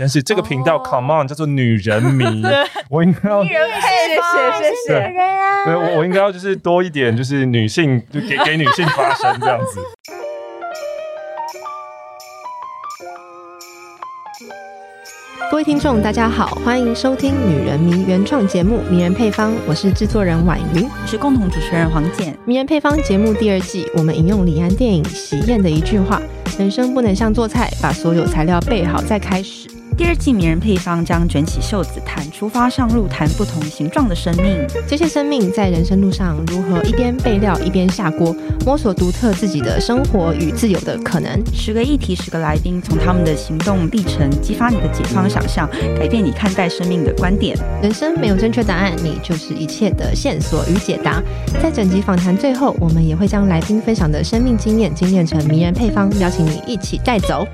但是这个频道、哦、Come On 叫做女人迷，我应该要女人配方，谢谢谢谢。对，我我应该要就是多一点，就是女性就给 给女性发声这样子。各位听众，大家好，欢迎收听《女人迷》原创节目《迷人配方》，我是制作人婉瑜，我是共同主持人黄简。《迷人配方》节目第二季，我们引用李安电影《喜宴》的一句话：“人生不能像做菜，把所有材料备好再开始。”第二季迷人配方将卷起袖子谈出发上路，谈不同形状的生命。这些生命在人生路上如何一边备料一边下锅，摸索独特自己的生活与自由的可能。十个议题，十个来宾，从他们的行动历程激发你的解放想象，改变你看待生命的观点。人生没有正确答案，你就是一切的线索与解答。在整集访谈最后，我们也会将来宾分享的生命经验精炼成迷人配方，邀请你一起带走。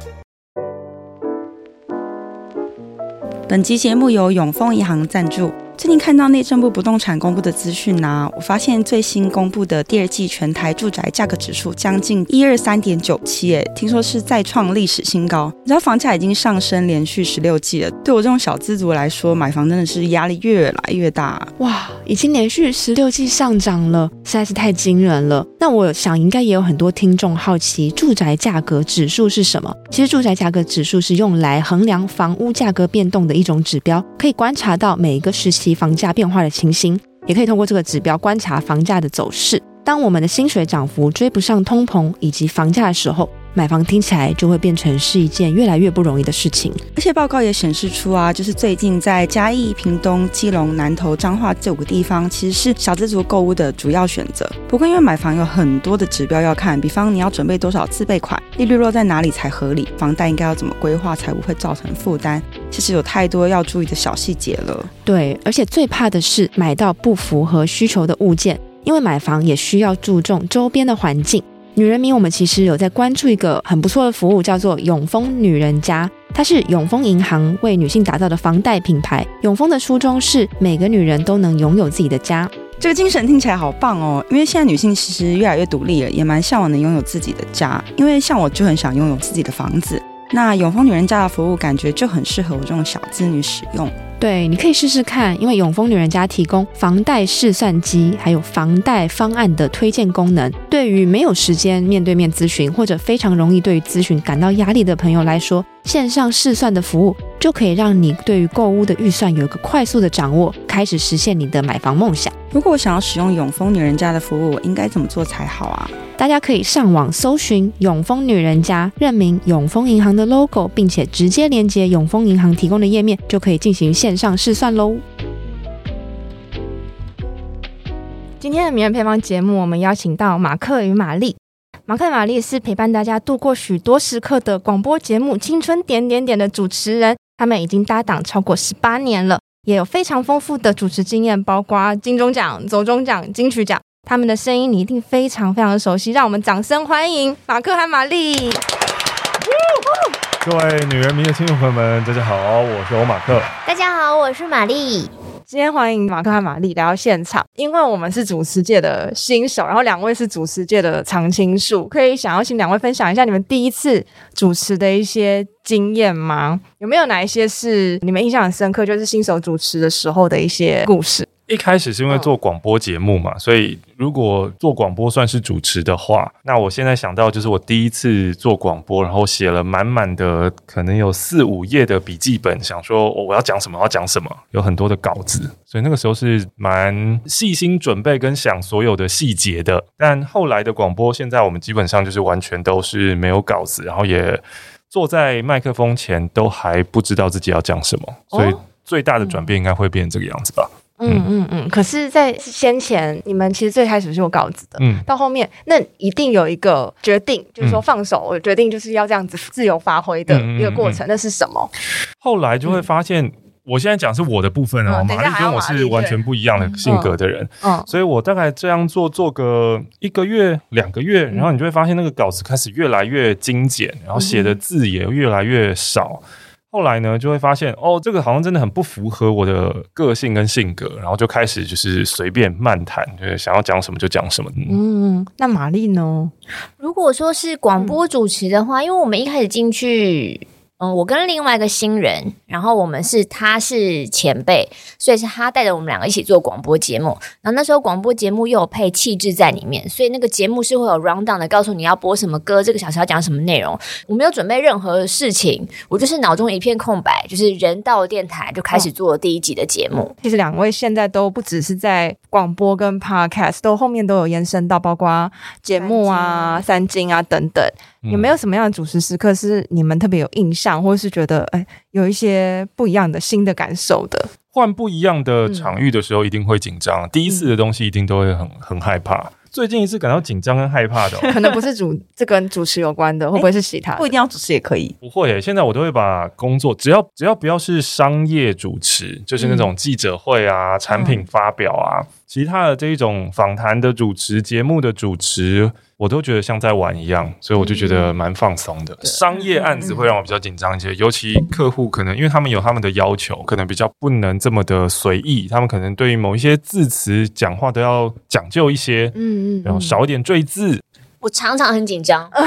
本集节目由永丰银行赞助。最近看到内政部不动产公布的资讯呢，我发现最新公布的第二季全台住宅价格指数将近一二三点九七，哎，听说是再创历史新高。你知道房价已经上升连续十六季了，对我这种小资族来说，买房真的是压力越来越大。哇，已经连续十六季上涨了，实在是太惊人了。那我想应该也有很多听众好奇，住宅价格指数是什么？其实住宅价格指数是用来衡量房屋价格变动的一种指标，可以观察到每一个时期。及房价变化的情形，也可以通过这个指标观察房价的走势。当我们的薪水涨幅追不上通膨以及房价的时候，买房听起来就会变成是一件越来越不容易的事情。而且报告也显示出啊，就是最近在嘉义、屏东、基隆、南投、彰化这五个地方，其实是小资族购物的主要选择。不过因为买房有很多的指标要看，比方你要准备多少自备款，利率落在哪里才合理，房贷应该要怎么规划才不会造成负担，其实有太多要注意的小细节了。对，而且最怕的是买到不符合需求的物件，因为买房也需要注重周边的环境。女人迷，我们其实有在关注一个很不错的服务，叫做永丰女人家。它是永丰银行为女性打造的房贷品牌。永丰的初衷是每个女人都能拥有自己的家。这个精神听起来好棒哦！因为现在女性其实越来越独立了，也蛮向往能拥有自己的家。因为像我就很想拥有自己的房子。那永丰女人家的服务感觉就很适合我这种小资女使用。对，你可以试试看，因为永丰女人家提供房贷试算机，还有房贷方案的推荐功能。对于没有时间面对面咨询，或者非常容易对咨询感到压力的朋友来说，线上试算的服务就可以让你对于购物的预算有一个快速的掌握，开始实现你的买房梦想。如果我想要使用永丰女人家的服务，我应该怎么做才好啊？大家可以上网搜寻永丰女人家，认明永丰银行的 logo，并且直接连接永丰银行提供的页面，就可以进行线上试算喽。今天的名人配方节目，我们邀请到马克与玛丽。马克与玛丽是陪伴大家度过许多时刻的广播节目《青春点点点》的主持人，他们已经搭档超过十八年了，也有非常丰富的主持经验，包括金钟奖、走中奖、金曲奖。他们的声音你一定非常非常的熟悉，让我们掌声欢迎马克和玛丽。各位女人迷的听众朋友们，大家好，我是欧马克。大家好，我是玛丽。今天欢迎马克和玛丽来到现场，因为我们是主持界的新手，然后两位是主持界的常青树，可以想要请两位分享一下你们第一次主持的一些经验吗？有没有哪一些是你们印象很深刻，就是新手主持的时候的一些故事？一开始是因为做广播节目嘛，所以如果做广播算是主持的话，那我现在想到就是我第一次做广播，然后写了满满的可能有四五页的笔记本，想说我要讲什么，我要讲什么，有很多的稿子，所以那个时候是蛮细心准备跟想所有的细节的。但后来的广播，现在我们基本上就是完全都是没有稿子，然后也坐在麦克风前都还不知道自己要讲什么，所以最大的转变应该会变成这个样子吧。嗯。嗯嗯，可是，在先前你们其实最开始是有稿子的，嗯，到后面那一定有一个决定，就是说放手，我决定就是要这样子自由发挥的一个过程，那是什么？后来就会发现，我现在讲是我的部分哦，玛丽跟我是完全不一样的性格的人，嗯，所以我大概这样做做个一个月、两个月，然后你就会发现那个稿子开始越来越精简，然后写的字也越来越少。后来呢，就会发现哦，这个好像真的很不符合我的个性跟性格，然后就开始就是随便漫谈，就是想要讲什么就讲什么。嗯，那玛丽呢？如果说是广播主持的话，嗯、因为我们一开始进去嗯，我跟另外一个新人，然后我们是他是前辈，所以是他带着我们两个一起做广播节目。然后那时候广播节目又有配气质在里面，所以那个节目是会有 round down 的，告诉你要播什么歌，这个小时要讲什么内容。我没有准备任何事情，我就是脑中一片空白，就是人到电台就开始做第一集的节目。其实两位现在都不只是在广播跟 podcast，都后面都有延伸到包括节目啊、三金啊等等。有没有什么样的主持时刻是你们特别有印象，或是觉得哎有一些不一样的新的感受的？换不一样的场域的时候，一定会紧张。嗯、第一次的东西一定都会很很害怕。最近一次感到紧张跟害怕的、哦，可能不是主这跟主持有关的，会不会是其他？不一定要主持也可以。不会，现在我都会把工作，只要只要不要是商业主持，就是那种记者会啊、嗯、产品发表啊，嗯、其他的这一种访谈的主持、节目的主持。我都觉得像在玩一样，所以我就觉得蛮放松的。嗯、商业案子会让我比较紧张一些，尤其客户可能因为他们有他们的要求，可能比较不能这么的随意，他们可能对于某一些字词讲话都要讲究一些，嗯嗯，然后少一点赘字。我常常很紧张，我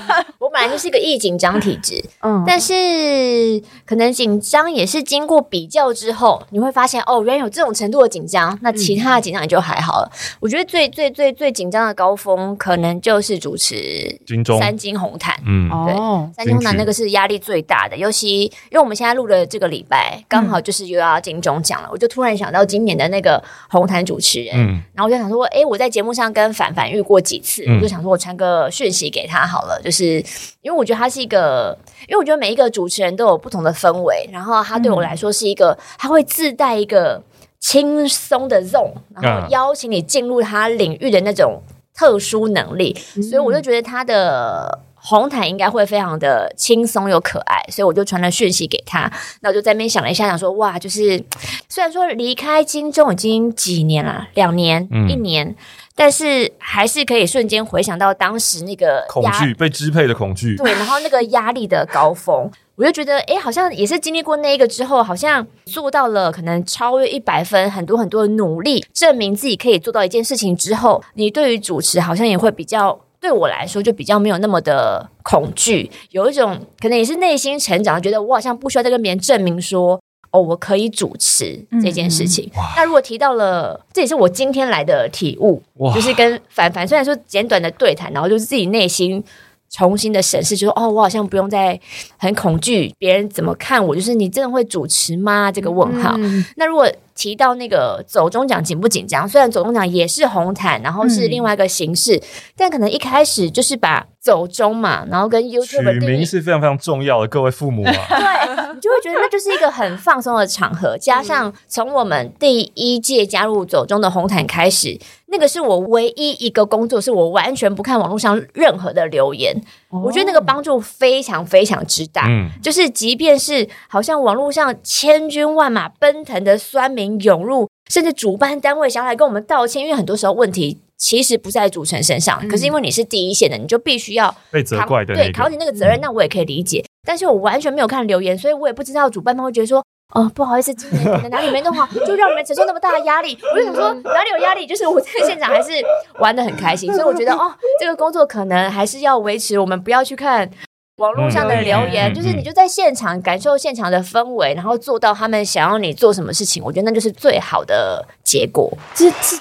本来就是一个易紧张体质，嗯，但是可能紧张也是经过比较之后，你会发现哦，原来有这种程度的紧张，那其他的紧张也就还好了。嗯、我觉得最最最最紧张的高峰，可能就是主持金钟。三金红毯，嗯，对，哦、三金红毯那个是压力最大的，尤其因为我们现在录的这个礼拜刚好就是又要金钟奖了，嗯、我就突然想到今年的那个红毯主持人，嗯，然后我就想说，哎，我在节目上跟凡凡遇过几次，嗯、我就想说我。传个讯息给他好了，就是因为我觉得他是一个，因为我觉得每一个主持人都有不同的氛围，然后他对我来说是一个，他会自带一个轻松的 zone，然后邀请你进入他领域的那种特殊能力，所以我就觉得他的红毯应该会非常的轻松又可爱，所以我就传了讯息给他，那我就在那边想了一下，想说哇，就是虽然说离开金钟已经几年了，两年、嗯、一年。但是还是可以瞬间回想到当时那个恐惧被支配的恐惧，对，然后那个压力的高峰，我就觉得，哎，好像也是经历过那一个之后，好像做到了可能超越一百分，很多很多的努力，证明自己可以做到一件事情之后，你对于主持好像也会比较，对我来说就比较没有那么的恐惧，有一种可能也是内心成长，觉得我好像不需要再跟别人证明说。哦，我可以主持这件事情。嗯、那如果提到了，这也是我今天来的体悟，就是跟凡凡虽然说简短的对谈，然后就是自己内心重新的审视，就说哦，我好像不用再很恐惧别人怎么看我，就是你真的会主持吗？这个问号。嗯、那如果提到那个走中奖紧不紧张？虽然走中奖也是红毯，然后是另外一个形式，嗯、但可能一开始就是把走中嘛，然后跟 YouTube 取名是非常非常重要的，各位父母啊，对，你就会觉得那就是一个很放松的场合。加上从我们第一届加入走中的红毯开始，那个是我唯一一个工作，是我完全不看网络上任何的留言。哦、我觉得那个帮助非常非常之大。嗯，就是即便是好像网络上千军万马奔腾的酸民。涌入，甚至主办单位想要来跟我们道歉，因为很多时候问题其实不在主持人身上，嗯、可是因为你是第一线的，你就必须要被责怪的、那个，对，扛起那个责任，嗯、那我也可以理解。但是我完全没有看留言，所以我也不知道主办方会觉得说，哦，不好意思，今年可能哪里没弄好，就让你们承受那么大的压力。我就想说，哪里有压力？就是我在现场还是玩的很开心，所以我觉得，哦，这个工作可能还是要维持，我们不要去看。网络上的留言，嗯、就是你就在现场感受现场的氛围，然后做到他们想要你做什么事情，我觉得那就是最好的结果。这这，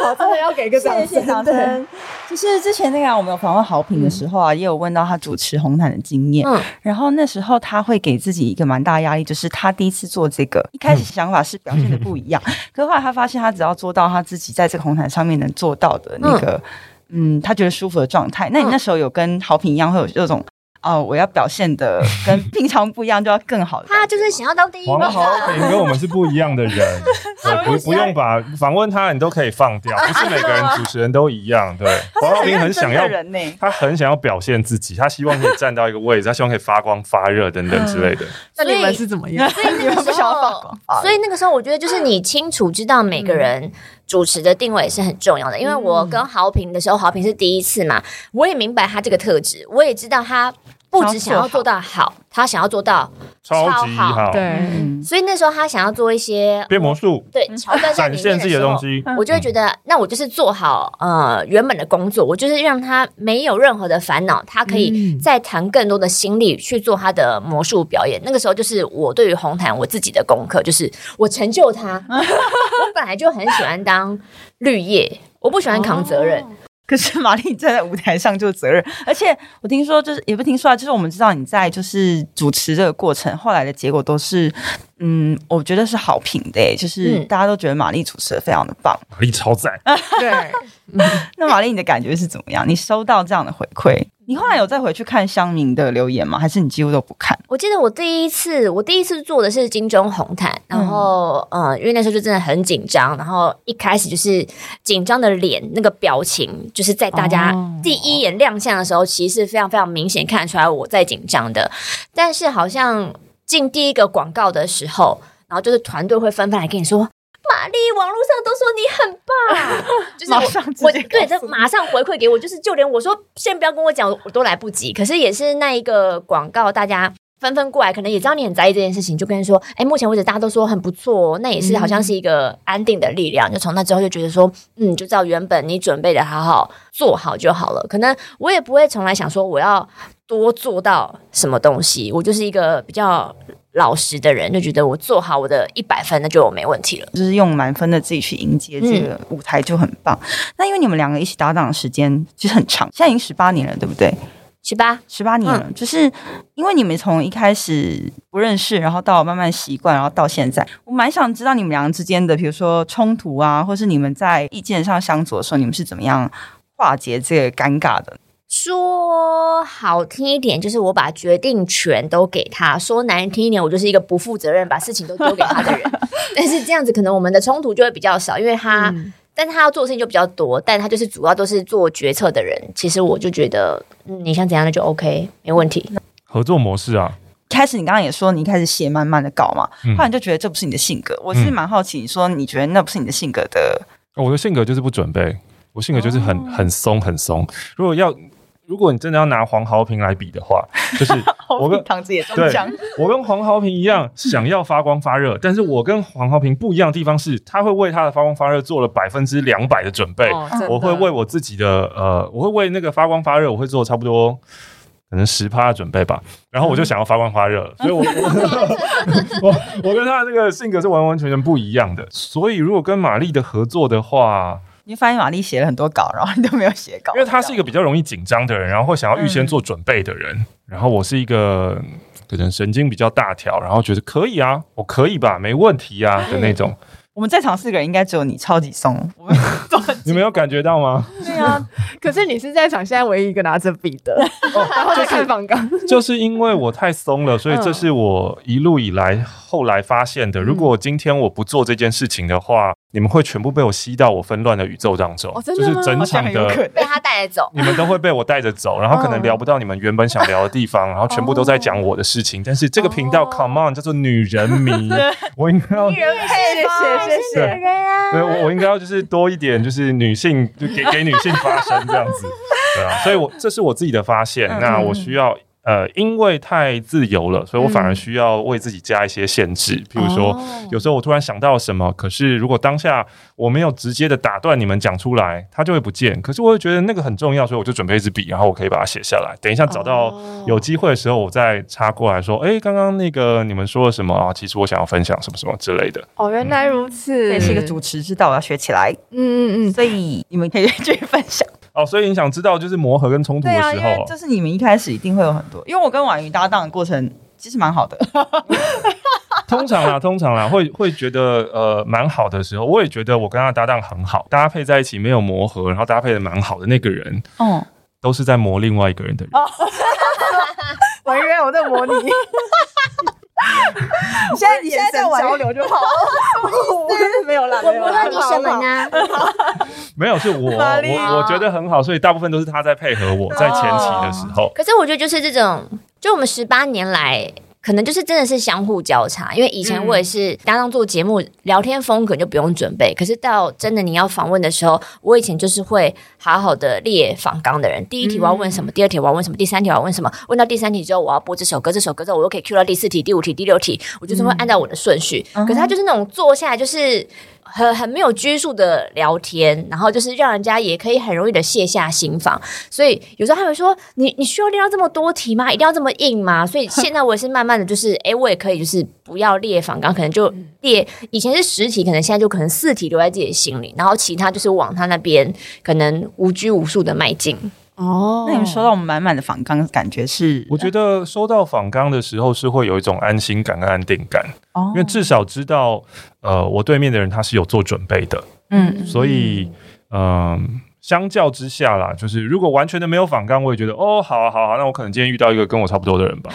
好，真的要给个掌声。谢谢掌声。就是之前那个我们有访问豪平的时候啊，嗯、也有问到他主持红毯的经验。嗯，然后那时候他会给自己一个蛮大压力，就是他第一次做这个，一开始想法是表现的不一样，嗯、可是后来他发现，他只要做到他自己在这个红毯上面能做到的那个。嗯嗯，他觉得舒服的状态。那你那时候有跟豪平一样，会有这种哦，我要表现的跟 平常不一样，就要更好。他就是想要当第一。黄豪平跟我们是不一样的人，不不用把访问他，你都可以放掉。不是每个人主持人都一样，对。黄豪平很想要，他很想要表现自己，他希望可以站到一个位置，他希望可以发光发热等等之类的。那你们是怎么样？所以那个时候，所以那个时候，我觉得就是你清楚知道每个人。主持的定位是很重要的，因为我跟豪平的时候，豪平是第一次嘛，我也明白他这个特质，我也知道他不只想要做到好，他想要做到超级好。对，所以那时候他想要做一些变魔术，对，桥段展现自己的东西，我就会觉得，那我就是做好呃原本的工作，我就是让他没有任何的烦恼，他可以再谈更多的心力去做他的魔术表演。那个时候就是我对于红毯我自己的功课，就是我成就他。我本来就很喜欢当绿叶，我不喜欢扛责任。可是玛丽站在舞台上就责任，而且我听说就是也不听说啊，就是我们知道你在就是主持这个过程，后来的结果都是，嗯，我觉得是好评的，就是大家都觉得玛丽主持的非常的棒，玛丽超赞。对，那玛丽你的感觉是怎么样？你收到这样的回馈？你后来有再回去看乡民的留言吗？还是你几乎都不看？我记得我第一次，我第一次做的是金钟红毯，然后嗯、呃，因为那时候就真的很紧张，然后一开始就是紧张的脸，那个表情，就是在大家第一眼亮相的时候，其实是非常非常明显看出来我在紧张的。但是好像进第一个广告的时候，然后就是团队会纷纷来跟你说。玛丽，网络上都说你很棒，就是我，我对，这马上回馈给我，就是就连我说先不要跟我讲，我都来不及。可是也是那一个广告，大家纷纷过来，可能也知道你很在意这件事情，就跟人说，哎，目前为止大家都说很不错，那也是好像是一个安定的力量。就从那之后就觉得说，嗯，就照原本你准备的好好做好就好了。可能我也不会从来想说我要多做到什么东西，我就是一个比较。老实的人就觉得我做好我的一百分，那就没问题了。就是用满分的自己去迎接这个舞台就很棒。嗯、那因为你们两个一起搭档的时间其实很长，现在已经十八年了，对不对？十八，十八年了。嗯、就是因为你们从一开始不认识，然后到慢慢习惯，然后到现在，我蛮想知道你们两个之间的，比如说冲突啊，或是你们在意见上相左的时候，你们是怎么样化解这个尴尬的？说好听一点，就是我把决定权都给他；说难听一点，我就是一个不负责任，把事情都丢给他的人。但是这样子，可能我们的冲突就会比较少，因为他，嗯、但他要做的事情就比较多，但他就是主要都是做决策的人。其实我就觉得，嗯，你想怎样的就 OK，没问题。合作模式啊，开始你刚刚也说你一开始写慢慢的稿嘛，嗯、后来就觉得这不是你的性格。我是蛮好奇，你说你觉得那不是你的性格的？我的性格就是不准备，我性格就是很很松很松。如果要。如果你真的要拿黄豪平来比的话，就是我跟唐子也中奖。我跟黄豪平一样，想要发光发热，但是我跟黄豪平不一样的地方是，他会为他的发光发热做了百分之两百的准备。哦、我会为我自己的呃，我会为那个发光发热，我会做差不多可能十趴的准备吧。然后我就想要发光发热，嗯、所以我我 我我跟他的那个性格是完完全全不一样的。所以如果跟玛丽的合作的话。你发现玛丽写了很多稿，然后你都没有写稿，因为他是一个比较容易紧张的人，然后会想要预先做准备的人。嗯、然后我是一个可能神经比较大条，然后觉得可以啊，我可以吧，没问题啊的那种。嗯、我们在场四个人应该只有你超级松，你没有感觉到吗？对啊，可是你是在场现在唯一一个拿着笔的，哦、然后在看访纲，就是因为我太松了，所以这是我一路以来后来发现的。嗯、如果今天我不做这件事情的话。你们会全部被我吸到我纷乱的宇宙当中，哦、就是整场的被他带着走，你们都会被我带着走，然后可能聊不到你们原本想聊的地方，然后全部都在讲我的事情。但是这个频道、哦、，Come on，叫做女人迷，我应该要女人配谢谢谢谢，对，我我应该要就是多一点，就是女性就给给女性发声这样子，对啊，所以我这是我自己的发现，嗯、那我需要。呃，因为太自由了，所以我反而需要为自己加一些限制。嗯、譬如说，哦、有时候我突然想到什么，可是如果当下我没有直接的打断你们讲出来，它就会不见。可是我会觉得那个很重要，所以我就准备一支笔，然后我可以把它写下来。等一下找到有机会的时候，我再插过来说：“哎、哦，刚刚那个你们说了什么啊？其实我想要分享什么什么之类的。”哦，原来如此，这、嗯、是一个主持之道，我要学起来。嗯嗯嗯，所以你们可以继续分享。哦，所以你想知道就是磨合跟冲突的时候，啊、就是你们一开始一定会有很多，因为我跟婉瑜搭档的过程其实蛮好的。通常啦，通常啦，会会觉得呃蛮好的时候，我也觉得我跟他搭档很好，搭配在一起没有磨合，然后搭配的蛮好的那个人，哦，都是在磨另外一个人的人。婉瑜，我在磨你。你现在你现在在交流就好了，没有啦，我不问你什么呢？没有，是我我我觉得很好，所以大部分都是他在配合我，在前期的时候。可是我觉得就是这种，就我们十八年来可能就是真的是相互交叉，因为以前我也是搭档做节目，聊天风格就不用准备，可是到真的你要访问的时候，我以前就是会好好的列访纲的人，第一题我要问什么，第二题我要问什么，第三题我要问什么，问到第三题之后我要播这首歌，这首歌之后我又可以 cue 到第四题、第五题、第六题，我就是会按照我的顺序，可是他就是那种坐下来就是。很很没有拘束的聊天，然后就是让人家也可以很容易的卸下心防，所以有时候他会说：“你你需要练到这么多题吗？一定要这么硬吗？”所以现在我也是慢慢的就是，哎，我也可以就是不要列访纲，可能就列以前是十题，可能现在就可能四题留在自己的心里，然后其他就是往他那边可能无拘无束的迈进。哦，那你们收到我们满满的访纲，感觉是？我觉得收到访纲的时候是会有一种安心感跟安定感，哦，因为至少知道，呃，我对面的人他是有做准备的，嗯，所以，嗯。呃相较之下啦，就是如果完全的没有反抗，我也觉得哦，好啊，好啊，那我可能今天遇到一个跟我差不多的人吧。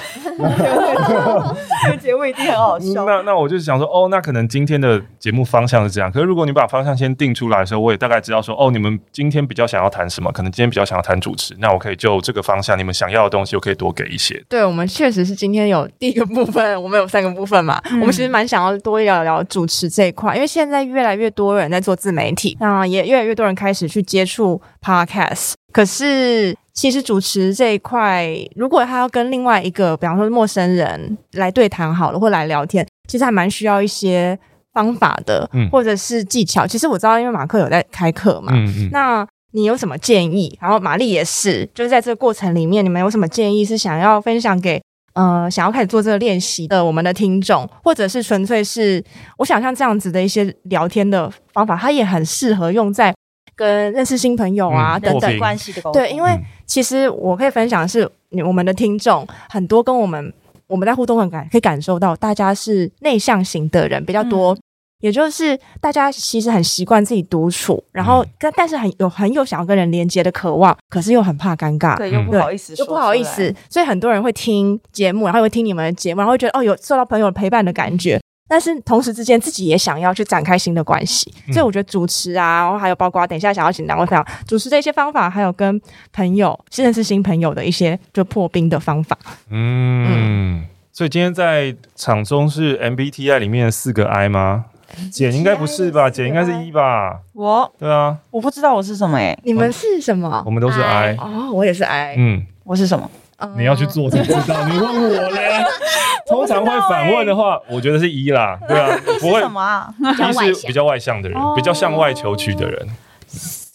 这个节目一定很好笑。那那我就想说，哦，那可能今天的节目方向是这样。可是如果你把方向先定出来的时候，我也大概知道说，哦，你们今天比较想要谈什么？可能今天比较想要谈主持，那我可以就这个方向，你们想要的东西，我可以多给一些。对，我们确实是今天有第一个部分，我们有三个部分嘛。嗯、我们其实蛮想要多聊聊主持这一块，因为现在越来越多人在做自媒体，那也越来越多人开始去接触。Podcast，可是其实主持这一块，如果他要跟另外一个，比方说陌生人来对谈好了，或来聊天，其实还蛮需要一些方法的，嗯、或者是技巧。其实我知道，因为马克有在开课嘛，嗯嗯，那你有什么建议？然后玛丽也是，就是在这个过程里面，你们有什么建议是想要分享给呃想要开始做这个练习的我们的听众，或者是纯粹是我想像这样子的一些聊天的方法，它也很适合用在。跟认识新朋友啊、嗯、等等。关系的沟通，对，因为其实我可以分享的是，我们的听众很多跟我们我们在互动很感可以感受到，大家是内向型的人比较多，嗯、也就是大家其实很习惯自己独处，然后但但是很有很有想要跟人连接的渴望，可是又很怕尴尬，对，又不好意思，又不好意思，所以很多人会听节目，然后会听你们的节目，然后会觉得哦，有受到朋友陪伴的感觉。但是同时之间，自己也想要去展开新的关系，嗯、所以我觉得主持啊，然后还有包括等一下想要请两位分享主持的一些方法，还有跟朋友认识新朋友的一些就破冰的方法。嗯，嗯所以今天在场中是 MBTI 里面的四个 I 吗？姐应该不是吧？姐应该是一吧？我，对啊，我不知道我是什么诶、欸，你们是什么？我们都是 I, I 哦，我也是 I，嗯，我是什么？你要去做才知道。你问我嘞？通常会反问的话，我觉得是一啦，对啊，不会。什么啊？一是比较外向的人，比较向外求取的人。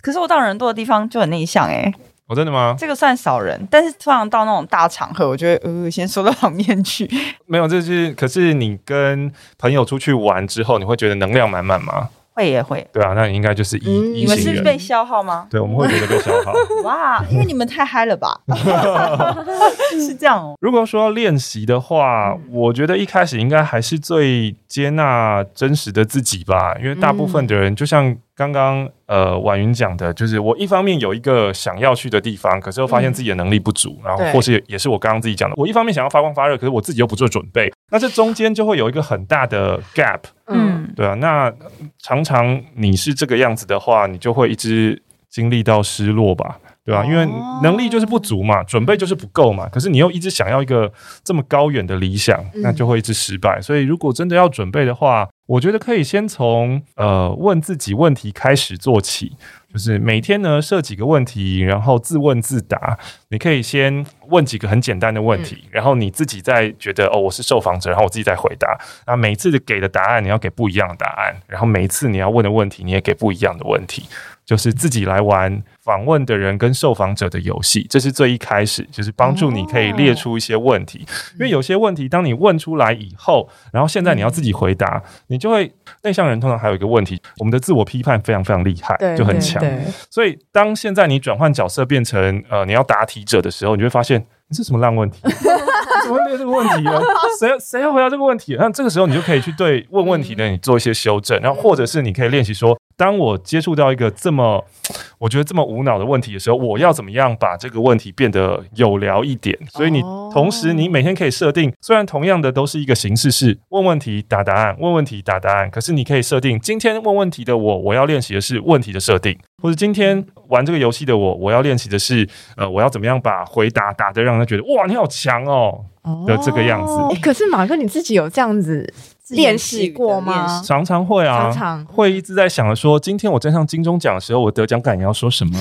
可是我到人多的地方就很内向哎。哦，真的吗？这个算少人，但是突然到那种大场合，我觉得呃，先说到旁边去。没有，这是可是你跟朋友出去玩之后，你会觉得能量满满吗？会也会，对啊，那你应该就是一、嗯、你们是被消耗吗？对，我们会觉得被消耗。哇，因为你们太嗨了吧？是这样哦。如果说要练习的话，嗯、我觉得一开始应该还是最接纳真实的自己吧，因为大部分的人就像。刚刚呃，婉云讲的，就是我一方面有一个想要去的地方，可是又发现自己的能力不足，嗯、然后或是也，也是我刚刚自己讲的，我一方面想要发光发热，可是我自己又不做准备，那这中间就会有一个很大的 gap，嗯，对啊，那常常你是这个样子的话，你就会一直经历到失落吧。对吧？因为能力就是不足嘛，准备就是不够嘛。可是你又一直想要一个这么高远的理想，那就会一直失败。所以如果真的要准备的话，我觉得可以先从呃问自己问题开始做起，就是每天呢设几个问题，然后自问自答。你可以先问几个很简单的问题，然后你自己再觉得哦，我是受访者，然后我自己再回答。那每次的给的答案你要给不一样的答案，然后每一次你要问的问题你也给不一样的问题。就是自己来玩访问的人跟受访者的游戏，这是最一开始，就是帮助你可以列出一些问题。因为有些问题，当你问出来以后，然后现在你要自己回答，你就会内向人通常还有一个问题，我们的自我批判非常非常厉害，就很强。所以当现在你转换角色变成呃你要答题者的时候，你就会发现你是什么烂问题？怎么会列这个问题啊？谁谁要回答这个问题？那这个时候你就可以去对问问题的你做一些修正，然后或者是你可以练习说。当我接触到一个这么，我觉得这么无脑的问题的时候，我要怎么样把这个问题变得有聊一点？所以你同时你每天可以设定，虽然同样的都是一个形式是问问题答答案，问问题答答案，可是你可以设定今天问问题的我，我要练习的是问题的设定，或者今天玩这个游戏的我，我要练习的是，呃，我要怎么样把回答打得让他觉得哇，你好强哦的这个样子。哦欸、可是马哥你自己有这样子练习过吗？常常会啊，常常会一直在想着说，今天我站上金钟奖的时候，我得奖感言要说什么。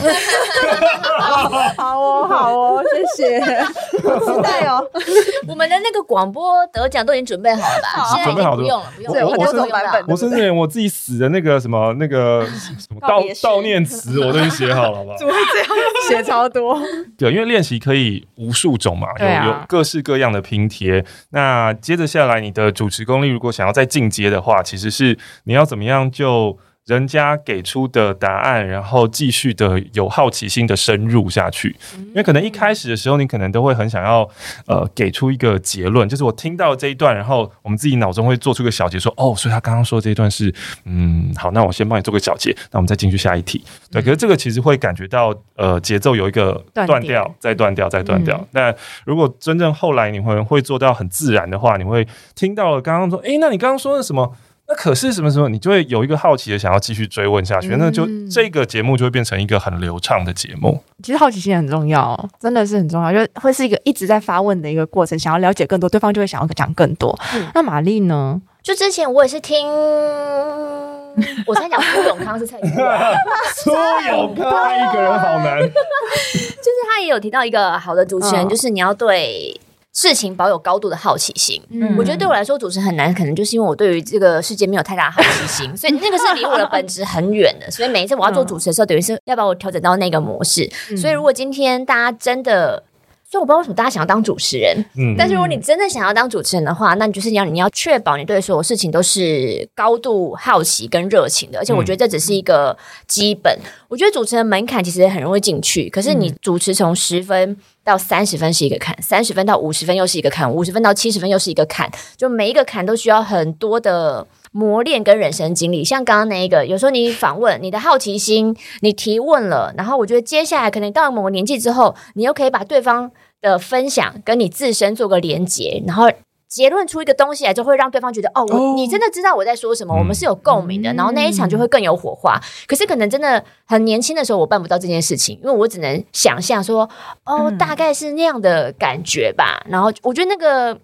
好哦，好哦，谢谢，期待哦。我们的那个广播得奖都已经准备好了吧？准备好不用了，不用了。我我版本，我甚至连我自己死的那个什么那个什么悼悼念词，我都已经写好了吧？怎么会这样写超多？对，因为练习可以无数种嘛，有有各式各样的拼贴。那接着下来，你的主持功力如果想要再进阶的话，其实是你要怎么样就。人家给出的答案，然后继续的有好奇心的深入下去，因为可能一开始的时候，你可能都会很想要呃给出一个结论，就是我听到这一段，然后我们自己脑中会做出个小结，说哦，所以他刚刚说这一段是嗯好，那我先帮你做个小结，那我们再进去下一题。对，可是这个其实会感觉到呃节奏有一个断掉，再断掉，再断掉。但如果真正后来你会会做到很自然的话，你会听到了刚刚说，诶，那你刚刚说的什么？那可是什么时候，你就会有一个好奇的想要继续追问下去，嗯、那就这个节目就会变成一个很流畅的节目。其实好奇心很重要，真的是很重要，就会是一个一直在发问的一个过程，想要了解更多，对方就会想要讲更多。嗯、那玛丽呢？就之前我也是听，我在讲苏永康是蔡，苏永康 一个人好难，就是他也有提到一个好的主持人，嗯、就是你要对。事情保有高度的好奇心，嗯，我觉得对我来说主持很难，可能就是因为我对于这个世界没有太大好奇心，所以那个是离我的本质很远的。所以每一次我要做主持的时候，等于是要把我调整到那个模式。所以如果今天大家真的，所以我不知道为什么大家想要当主持人，嗯，但是如果你真的想要当主持人的话，那你就是要你要确保你对所有事情都是高度好奇跟热情的，而且我觉得这只是一个基本。我觉得主持人门槛其实很容易进去，可是你主持从十分。到三十分是一个坎，三十分到五十分又是一个坎，五十分到七十分又是一个坎，就每一个坎都需要很多的磨练跟人生经历。像刚刚那一个，有时候你访问，你的好奇心，你提问了，然后我觉得接下来可能到了某个年纪之后，你又可以把对方的分享跟你自身做个连接，然后。结论出一个东西来，就会让对方觉得哦，我你真的知道我在说什么，我们是有共鸣的，然后那一场就会更有火花。可是可能真的很年轻的时候，我办不到这件事情，因为我只能想象说，哦，大概是那样的感觉吧。然后我觉得那个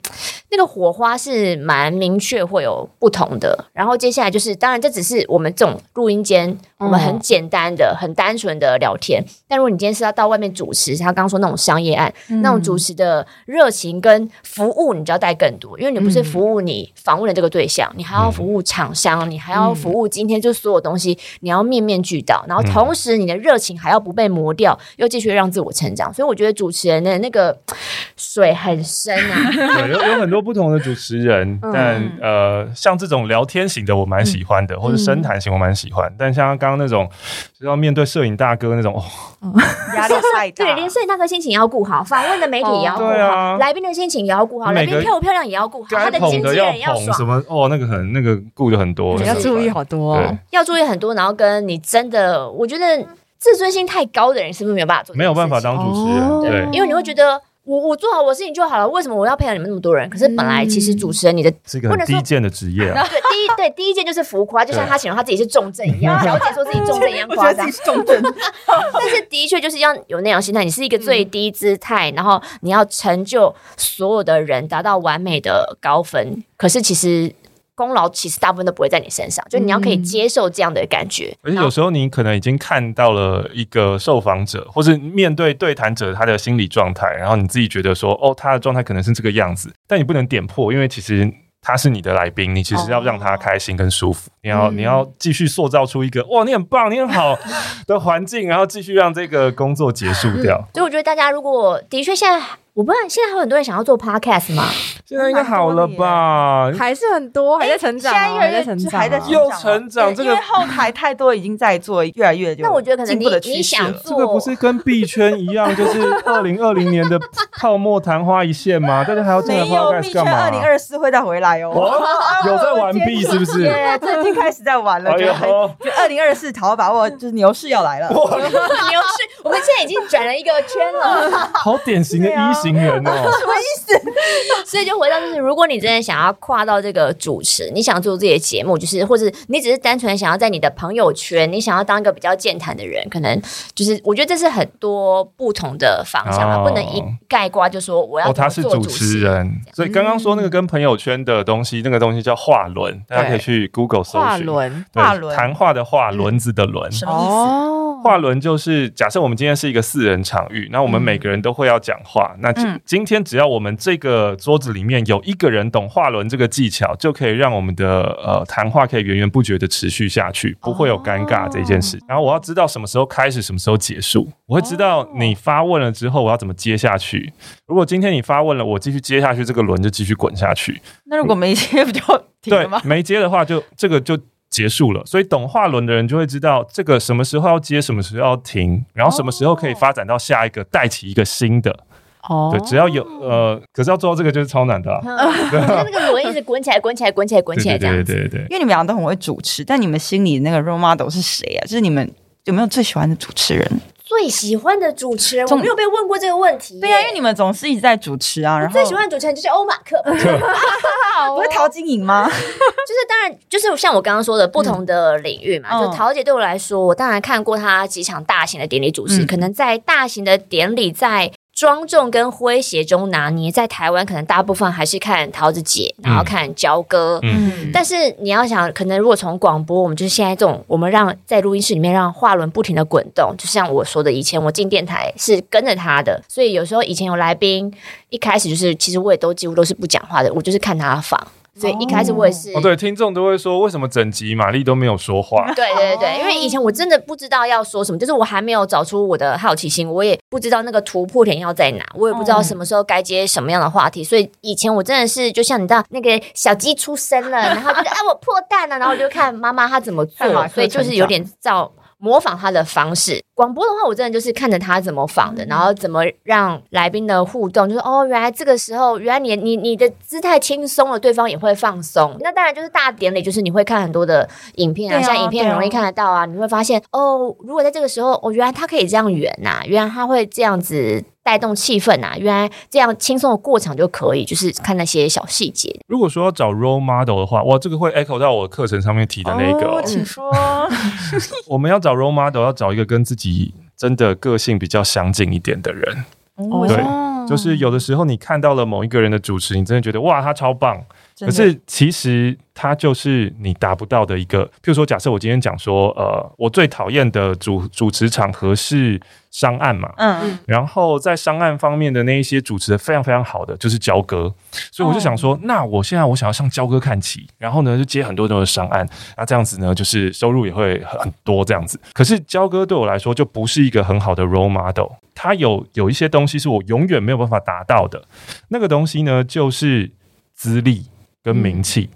那个火花是蛮明确，会有不同的。然后接下来就是，当然这只是我们这种录音间，我们很简单的、很单纯的聊天。但如果你今天是要到外面主持，他刚刚说那种商业案，那种主持的热情跟服务，你就要带更多，因为你不是服务你访问的这个对象，嗯、你还要服务厂商，嗯、你还要服务今天就所有东西，你要面面俱到，然后同时你的热情还要不被磨掉，又继续让自我成长。所以我觉得主持人的那个水很深啊，对，有有很多不同的主持人，但、嗯、呃，像这种聊天型的我蛮喜欢的，嗯、或者深谈型我蛮喜欢，但像刚刚那种就要面对摄影大哥那种，哦，压力太大，对，连摄影大哥心情也要顾好，访问的媒体也要顾好，哦啊、来宾的心情也要顾好，来宾漂不漂亮也要顾好，他的经纪人要爽。什么哦，那个很那个顾的很多，要注意好多，哦，要注意很多，然后跟你真的，我觉得自尊心太高的人是不是没有办法做？没有办法当主持人，哦、对，因为你会觉得。我我做好我的事情就好了，为什么我要培养你们那么多人？可是本来其实主持人你的是一个低贱的职业啊。对，第一对第一件就是浮夸，就像他形容他自己是重症一样，小姐说自己重症一样 夸张。重症，但是的确就是要有那样心态，你是一个最低姿态，然后你要成就所有的人，达到完美的高分。可是其实。功劳其实大部分都不会在你身上，就你要可以接受这样的感觉。而且有时候你可能已经看到了一个受访者，或是面对对谈者他的心理状态，然后你自己觉得说，哦，他的状态可能是这个样子，但你不能点破，因为其实他是你的来宾，你其实要让他开心跟舒服，你要你要继续塑造出一个哇，你很棒，你很好的环境，然后继续让这个工作结束掉。所以我觉得大家如果的确现在。我不知道现在还有很多人想要做 podcast 吗？现在应该好了吧？还是很多，还在成长，现在成长，还在又成长。这个后台太多已经在做，越来越那我觉得可能你你想做，这个不是跟币圈一样，就是二零二零年的泡沫昙花一现吗？大 家还要进来 podcast 干嘛？二零二四会再回来哦。有在 玩币是不是？对，最近开始在玩了。就就二零二四，好好把握，就是牛市要来了。牛市，我们现在已经转了一个圈了。好典型的一型。行人哦，什么意思？所以就回到就是，如果你真的想要跨到这个主持，你想做自己的节目，就是或者你只是单纯想要在你的朋友圈，你想要当一个比较健谈的人，可能就是我觉得这是很多不同的方向啊，哦、不能一概括就说我要做主持、哦、他是主持人。所以刚刚说那个跟朋友圈的东西，嗯、那个东西叫话轮，大家可以去 Google 搜寻。话轮，话轮，谈话的话，轮子的轮，什么意思？话轮就是假设我们今天是一个四人场域，那我们每个人都会要讲话。嗯、那今今天只要我们这个桌子里面有一个人懂画轮这个技巧，就可以让我们的呃谈话可以源源不绝的持续下去，不会有尴尬这件事。哦、然后我要知道什么时候开始，什么时候结束，我会知道你发问了之后我要怎么接下去。如果今天你发问了，我继续接下去，这个轮就继续滚下去。那如果没接不就停了吗？对，没接的话就这个就。结束了，所以懂画轮的人就会知道这个什么时候要接，什么时候要停，然后什么时候可以发展到下一个，带起一个新的。哦，对，只要有呃，可是要做到这个就是超难的，啊。嗯、对，那个轮一直滚起来，滚起来，滚起来，滚起来这样子。对对对，对，因为你们俩都很会主持，但你们心里那个 role model 是谁啊？就是你们有没有最喜欢的主持人？最喜欢的主持人，我没有被问过这个问题。对呀，因为你们总是一直在主持啊。然后最喜欢的主持人就是欧马克，不是陶晶莹吗？就是当然，就是像我刚刚说的，不同的领域嘛。就陶姐对我来说，我当然看过她几场大型的典礼主持，可能在大型的典礼在。庄重跟诙谐中拿捏，在台湾可能大部分还是看桃子姐，然后看焦哥。嗯，但是你要想，可能如果从广播，我们就是现在这种，我们让在录音室里面让话轮不停的滚动，就像我说的，以前我进电台是跟着他的，所以有时候以前有来宾，一开始就是其实我也都几乎都是不讲话的，我就是看他访。所以一开始我也是哦，对，听众都会说，为什么整集玛丽都没有说话？对对对，因为以前我真的不知道要说什么，就是我还没有找出我的好奇心，我也不知道那个突破点要在哪，我也不知道什么时候该接什么样的话题，所以以前我真的是就像你知道那个小鸡出生了，然后就是哎我破蛋了，然后我就看妈妈她怎么做，所以就是有点照。模仿他的方式，广播的话，我真的就是看着他怎么仿的，然后怎么让来宾的互动，就是哦，原来这个时候，原来你你你的姿态轻松了，对方也会放松。那当然就是大典礼，就是你会看很多的影片啊，像影片很容易看得到啊，你会发现哦，如果在这个时候，哦，原来他可以这样圆呐，原来他会这样子。带动气氛啊！原来这样轻松的过场就可以，就是看那些小细节。如果说要找 role model 的话，哇，这个会 echo 到我课程上面提的那个。哦，请说。我们要找 role model，要找一个跟自己真的个性比较相近一点的人。哦，对，就是有的时候你看到了某一个人的主持，你真的觉得哇，他超棒。可是其实它就是你达不到的一个。譬如说，假设我今天讲说，呃，我最讨厌的主主持场合是商案嘛，嗯嗯，然后在商案方面的那一些主持的非常非常好的就是焦哥，所以我就想说，那我现在我想要向焦哥看齐，然后呢就接很多很多的商案，那这样子呢就是收入也会很多这样子。可是焦哥对我来说就不是一个很好的 role model，他有有一些东西是我永远没有办法达到的，那个东西呢就是资历。跟名气，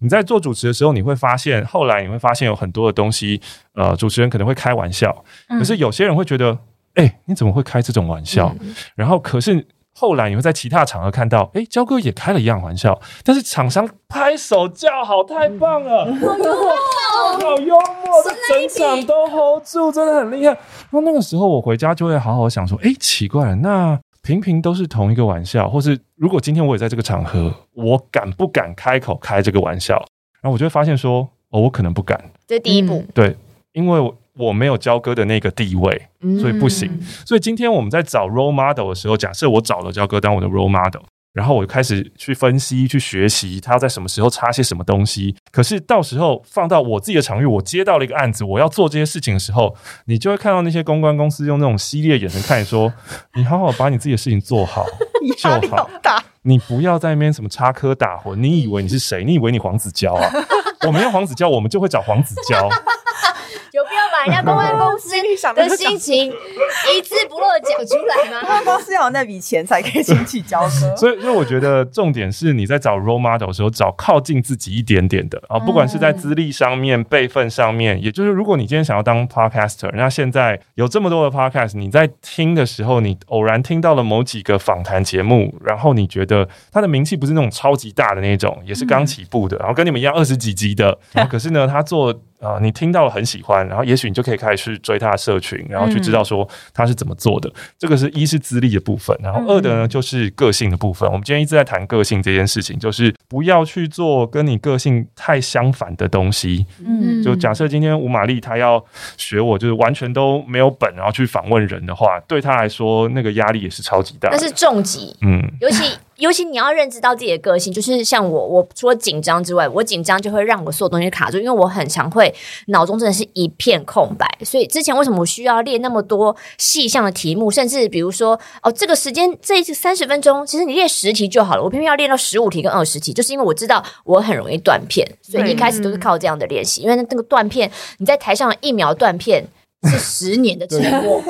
你在做主持的时候，你会发现，后来你会发现有很多的东西，呃，主持人可能会开玩笑，可是有些人会觉得，哎、欸，你怎么会开这种玩笑？然后，可是后来你会在其他场合看到，哎、欸，焦哥也开了一样玩笑，但是厂商拍手叫好，太棒了，好幽默，好幽默，这整场都 hold 住，真的很厉害。然后那个时候，我回家就会好好想说，哎、欸，奇怪了，那。平平都是同一个玩笑，或是如果今天我也在这个场合，我敢不敢开口开这个玩笑？然后我就会发现说，哦，我可能不敢。这第一步，对，因为我没有焦哥的那个地位，所以不行。所以今天我们在找 role model 的时候，假设我找了焦哥当我的 role model。然后我就开始去分析、去学习，他要在什么时候插些什么东西。可是到时候放到我自己的场域，我接到了一个案子，我要做这些事情的时候，你就会看到那些公关公司用那种犀利的眼神看你说：“你好好把你自己的事情做好 就好，你不要在那边什么插科打诨。你以为你是谁？你以为你黄子佼啊？我们要黄子佼，我们就会找黄子佼。”把人家公关公司的心情一字不漏的讲出来吗？公关公司要有那笔钱才可以请起焦哥。所以，所以我觉得重点是你在找 role model 的时候，找靠近自己一点点的啊，不管是在资历上面、辈分上面，也就是如果你今天想要当 podcaster，那现在有这么多的 podcast，你在听的时候，你偶然听到了某几个访谈节目，然后你觉得他的名气不是那种超级大的那种，也是刚起步的，然后跟你们一样二十几集的，然后 可是呢，他做呃，你听到了很喜欢，然后也许你就可以开始去追他的社群，然后去知道说他是怎么做的。嗯、这个是一是资历的部分，然后二的呢就是个性的部分。嗯、我们今天一直在谈个性这件事情，就是不要去做跟你个性太相反的东西。嗯，就假设今天吴玛丽她要学我，就是完全都没有本，然后去访问人的话，对她来说那个压力也是超级大。那是重疾，嗯，尤其。尤其你要认知到自己的个性，就是像我，我除了紧张之外，我紧张就会让我所有东西卡住，因为我很常会脑中真的是一片空白。所以之前为什么我需要列那么多细项的题目，甚至比如说哦，这个时间这一次三十分钟，其实你列十题就好了，我偏偏要练到十五题跟二十题，就是因为我知道我很容易断片，所以一开始都是靠这样的练习，因为那个断片，你在台上一秒断片。是十年的沉默，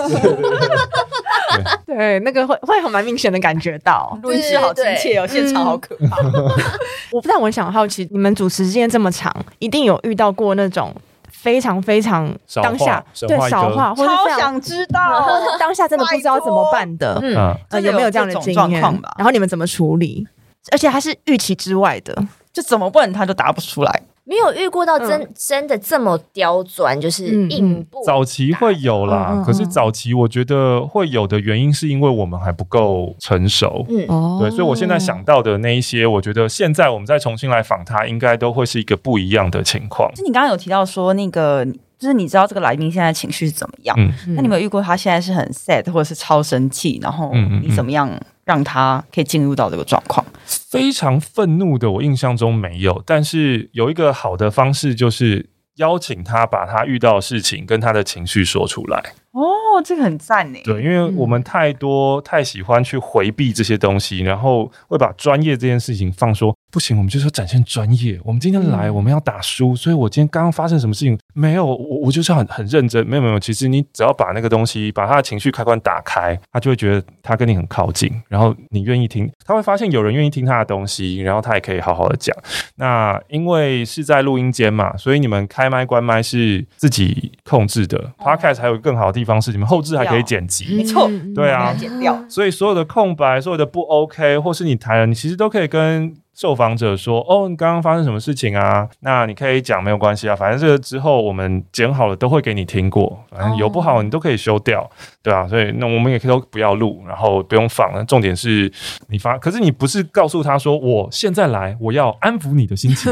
对，那个会会很蛮明显的感觉到，录音室好亲切哦，现场好可怕。我不但我想好奇，你们主持时间这么长，一定有遇到过那种非常非常当下对少话，或者超想知道。当下真的不知道怎么办的，嗯，有没有这样的经验？然后你们怎么处理？而且还是预期之外的，就怎么问他就答不出来。没有遇过到真、嗯、真的这么刁钻，就是硬不、嗯。早期会有啦，嗯嗯嗯，可是早期我觉得会有的原因是因为我们还不够成熟。嗯，对，所以我现在想到的那一些，我觉得现在我们再重新来访他，应该都会是一个不一样的情况。就你刚刚有提到说，那个就是你知道这个来宾现在情绪是怎么样？嗯，那你有没有遇过他现在是很 sad 或者是超生气？然后你怎么样让他可以进入到这个状况？非常愤怒的，我印象中没有，但是有一个好的方式，就是邀请他把他遇到的事情跟他的情绪说出来。哦，这个很赞呢。对，因为我们太多太喜欢去回避这些东西，然后会把专业这件事情放说不行，我们就是要展现专业。我们今天来，我们要打书，所以我今天刚刚发生什么事情没有？我我就是很很认真，没有没有。其实你只要把那个东西，把他的情绪开关打开，他就会觉得他跟你很靠近，然后你愿意听，他会发现有人愿意听他的东西，然后他也可以好好的讲。那因为是在录音间嘛，所以你们开麦关麦是自己控制的。Podcast 还有更好的地方。是，你们后置还可以剪辑，没错，对啊，剪掉。所以所有的空白，所有的不 OK，或是你谈了，你其实都可以跟受访者说：“哦，你刚刚发生什么事情啊？”那你可以讲，没有关系啊，反正这个之后我们剪好了都会给你听过。反正有不好，你都可以修掉，对啊。所以那我们也可以都不要录，然后不用放。那重点是你发，可是你不是告诉他说：“我现在来，我要安抚你的心情。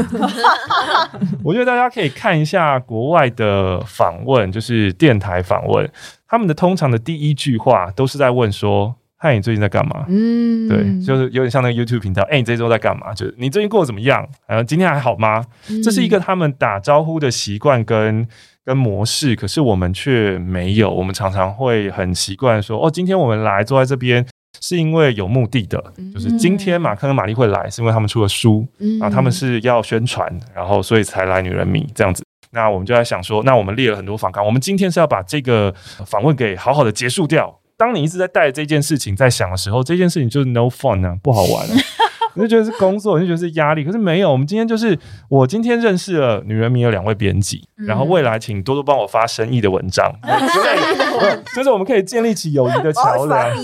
”我觉得大家可以看一下国外的访问，就是电台访问，他们的通常的第一句话都是在问说。嗨，你最近在干嘛？嗯，对，就是有点像那个 YouTube 频道。哎、欸，你这周在干嘛？就是你最近过得怎么样？然后今天还好吗？嗯、这是一个他们打招呼的习惯跟跟模式，可是我们却没有。我们常常会很习惯说：“哦，今天我们来坐在这边是因为有目的的，嗯、就是今天马克跟玛丽会来，是因为他们出了书，嗯、然后他们是要宣传，然后所以才来女人迷这样子。那我们就在想说，那我们列了很多访纲，我们今天是要把这个访问给好好的结束掉。”当你一直在带着这件事情在想的时候，这件事情就是 no fun 啊，不好玩。你就觉得是工作，你就觉得是压力。可是没有，我们今天就是我今天认识了女人迷有两位编辑，嗯、然后未来请多多帮我发生意的文章 就是我们可以建立起友谊的桥梁。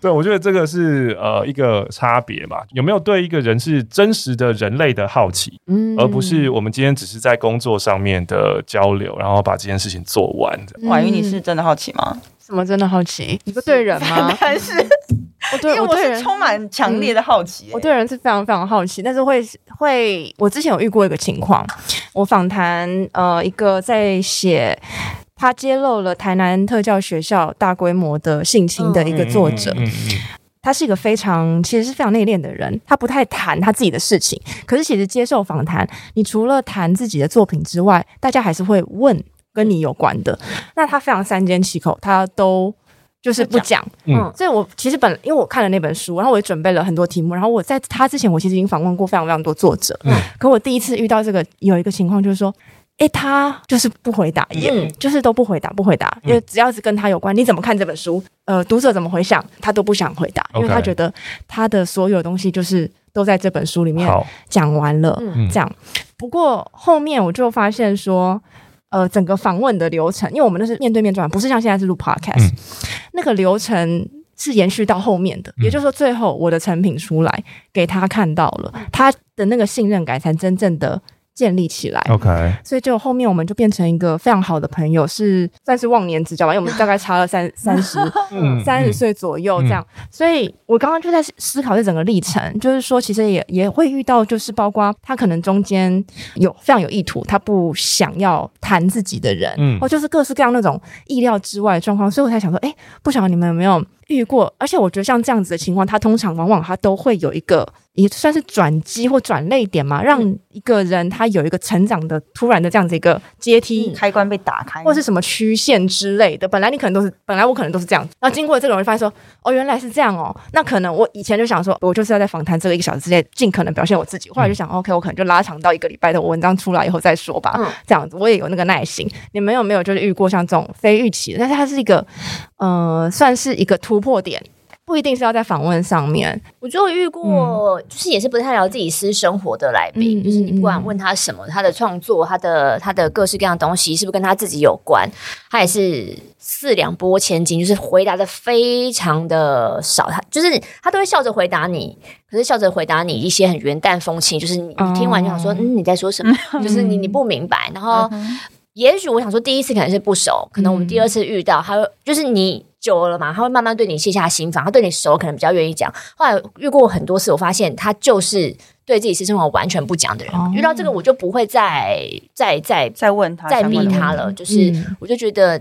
对，我觉得这个是呃一个差别嘛。有没有对一个人是真实的人类的好奇，嗯、而不是我们今天只是在工作上面的交流，然后把这件事情做完的。婉瑜，你是真的好奇吗？什么真的好奇？你说对人吗？还是。我对，因为我是充满强烈的好奇、欸嗯，我对人是非常非常好奇，但是会会，我之前有遇过一个情况，我访谈呃一个在写他揭露了台南特教学校大规模的性侵的一个作者，嗯嗯嗯嗯、他是一个非常其实是非常内敛的人，他不太谈他自己的事情，可是其实接受访谈，你除了谈自己的作品之外，大家还是会问跟你有关的，那他非常三缄其口，他都。就是不讲，嗯，所以我其实本因为我看了那本书，然后我也准备了很多题目，然后我在他之前，我其实已经访问过非常非常多作者，嗯，可我第一次遇到这个有一个情况，就是说，诶，他就是不回答，嗯，就是都不回答，不回答，因为只要是跟他有关，你怎么看这本书？呃，读者怎么回想，他都不想回答，因为他觉得他的所有东西就是都在这本书里面讲完了，嗯，这样。不过后面我就发现说。呃，整个访问的流程，因为我们那是面对面转，不是像现在是录 podcast，、嗯、那个流程是延续到后面的。嗯、也就是说，最后我的成品出来给他看到了，他的那个信任感才真正的建立起来。OK，所以就后面我们就变成一个非常好的朋友，是算是忘年之交吧，因为我们大概差了三 三十三十岁左右这样。所以我刚刚就在思考这整个历程，就是说其实也也会遇到，就是包括他可能中间有非常有意图，他不想要谈自己的人，嗯，或就是各式各样那种意料之外的状况，所以我才想说，哎，不晓得你们有没有遇过？而且我觉得像这样子的情况，他通常往往他都会有一个。也算是转机或转泪点嘛，让一个人他有一个成长的突然的这样子一个阶梯开关被打开，或是什么曲线之类的。本来你可能都是，本来我可能都是这样，然后经过这个，我就发现说，哦，原来是这样哦。那可能我以前就想说，我就是要在访谈这个一个小时之内尽可能表现我自己。后来就想，OK，我可能就拉长到一个礼拜的文章出来以后再说吧。这样子我也有那个耐心。你们有没有就是遇过像这种非预期的？但是它是一个，呃，算是一个突破点。不一定是要在访问上面，我就遇过，就是也是不太聊自己私生活的来宾，嗯、就是你不管问他什么，他的创作，他的他的各式各样的东西，是不是跟他自己有关，他也是四两拨千斤，就是回答的非常的少，他就是他都会笑着回答你，可是笑着回答你一些很云淡风轻，就是你你听完就想说，嗯，你在说什么？就是你你不明白，然后也许我想说，第一次可能是不熟，可能我们第二次遇到，他就是你。久了嘛，他会慢慢对你卸下心防。他对你熟，可能比较愿意讲。后来遇过很多次，我发现他就是对自己私生活完全不讲的人。哦、遇到这个，我就不会再再再再问他、再逼他了。就是，我就觉得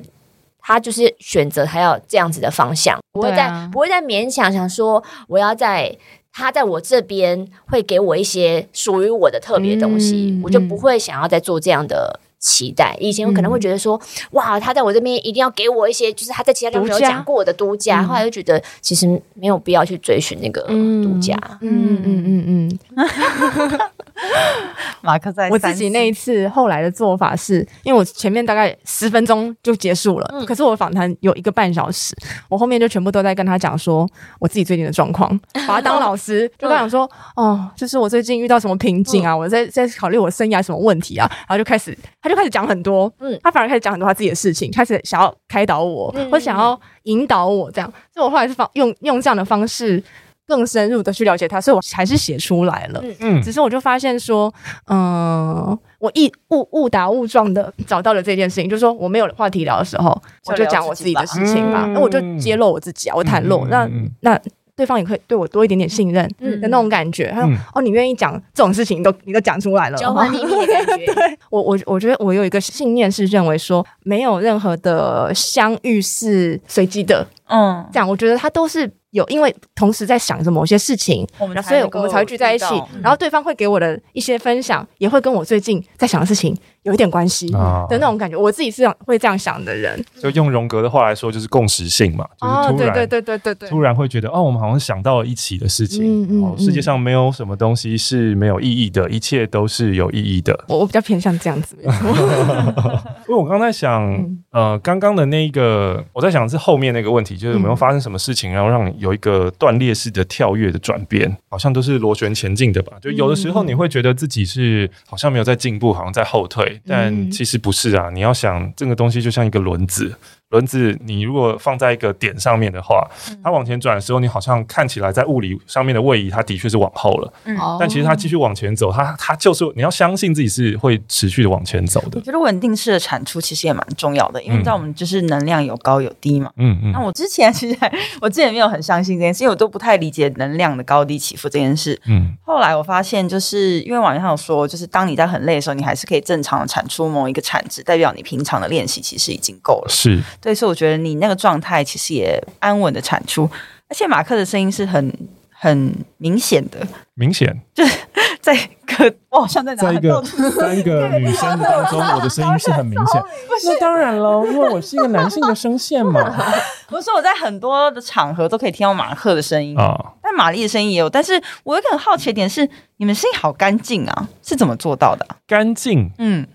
他就是选择他要这样子的方向，不会再、啊、不会再勉强想说我要在他在我这边会给我一些属于我的特别东西，嗯、我就不会想要再做这样的。期待以前我可能会觉得说，嗯、哇，他在我这边一定要给我一些，就是他在其他地方没有讲过的独家。独家后来就觉得其实没有必要去追寻那个独家。嗯嗯嗯嗯。马克在我自己那一次后来的做法是，因为我前面大概十分钟就结束了，嗯、可是我访谈有一个半小时，我后面就全部都在跟他讲说我自己最近的状况，把他当老师，就跟他讲说，哦，就是我最近遇到什么瓶颈啊，我在在考虑我生涯什么问题啊，然后就开始。他就开始讲很多，嗯，他反而开始讲很多他自己的事情，开始想要开导我，嗯、或想要引导我，这样。所以我后来是方用用这样的方式更深入的去了解他，所以我还是写出来了，嗯嗯，只是我就发现说，嗯、呃，我一误误打误撞的找到了这件事情，就是说我没有话题聊的时候，就我就讲我自己的事情吧，那、嗯、我就揭露我自己啊，我袒露，那、嗯、那。那对方也可以对我多一点点信任的那种感觉。他说：“哦，你愿意讲这种事情，都你都讲出来了，交换秘密的感觉。”对，我我我觉得我有一个信念是认为说，没有任何的相遇是随机的。嗯，这样我觉得他都是。有，因为同时在想着某些事情，我们所以我们才会聚在一起。然后对方会给我的一些分享，也会跟我最近在想的事情有一点关系的那种感觉。我自己是会这样想的人。就用荣格的话来说，就是共识性嘛，就是突然，对对对对对，突然会觉得哦，我们好像想到了一起的事情。嗯嗯，世界上没有什么东西是没有意义的，一切都是有意义的。我我比较偏向这样子，因为我刚才想，呃，刚刚的那一个，我在想是后面那个问题，就是有没有发生什么事情，然后让你有。有一个断裂式的跳跃的转变，好像都是螺旋前进的吧？就有的时候你会觉得自己是好像没有在进步，好像在后退，但其实不是啊！你要想这个东西就像一个轮子。轮子，你如果放在一个点上面的话，它往前转的时候，你好像看起来在物理上面的位移，它的确是往后了。嗯，但其实它继续往前走，它它就是你要相信自己是会持续的往前走的。我觉得稳定式的产出其实也蛮重要的，因为在我们就是能量有高有低嘛。嗯嗯。那我之前其实我之前没有很相信这件事，因为我都不太理解能量的高低起伏这件事。嗯。后来我发现，就是因为网上有说，就是当你在很累的时候，你还是可以正常的产出某一个产值，代表你平常的练习其实已经够了。是。对，所以我觉得你那个状态其实也安稳的产出，而且马克的声音是很很明显的，明显就是在个哦，像在哪在一个三个女生的当中，我的声音是很明显。那当然了，因为我是一个男性的声线嘛。不是我在很多的场合都可以听到马克的声音啊，但玛丽的声音也有。但是我有个很好奇的点是，你们声音好干净啊，是怎么做到的？干净，嗯。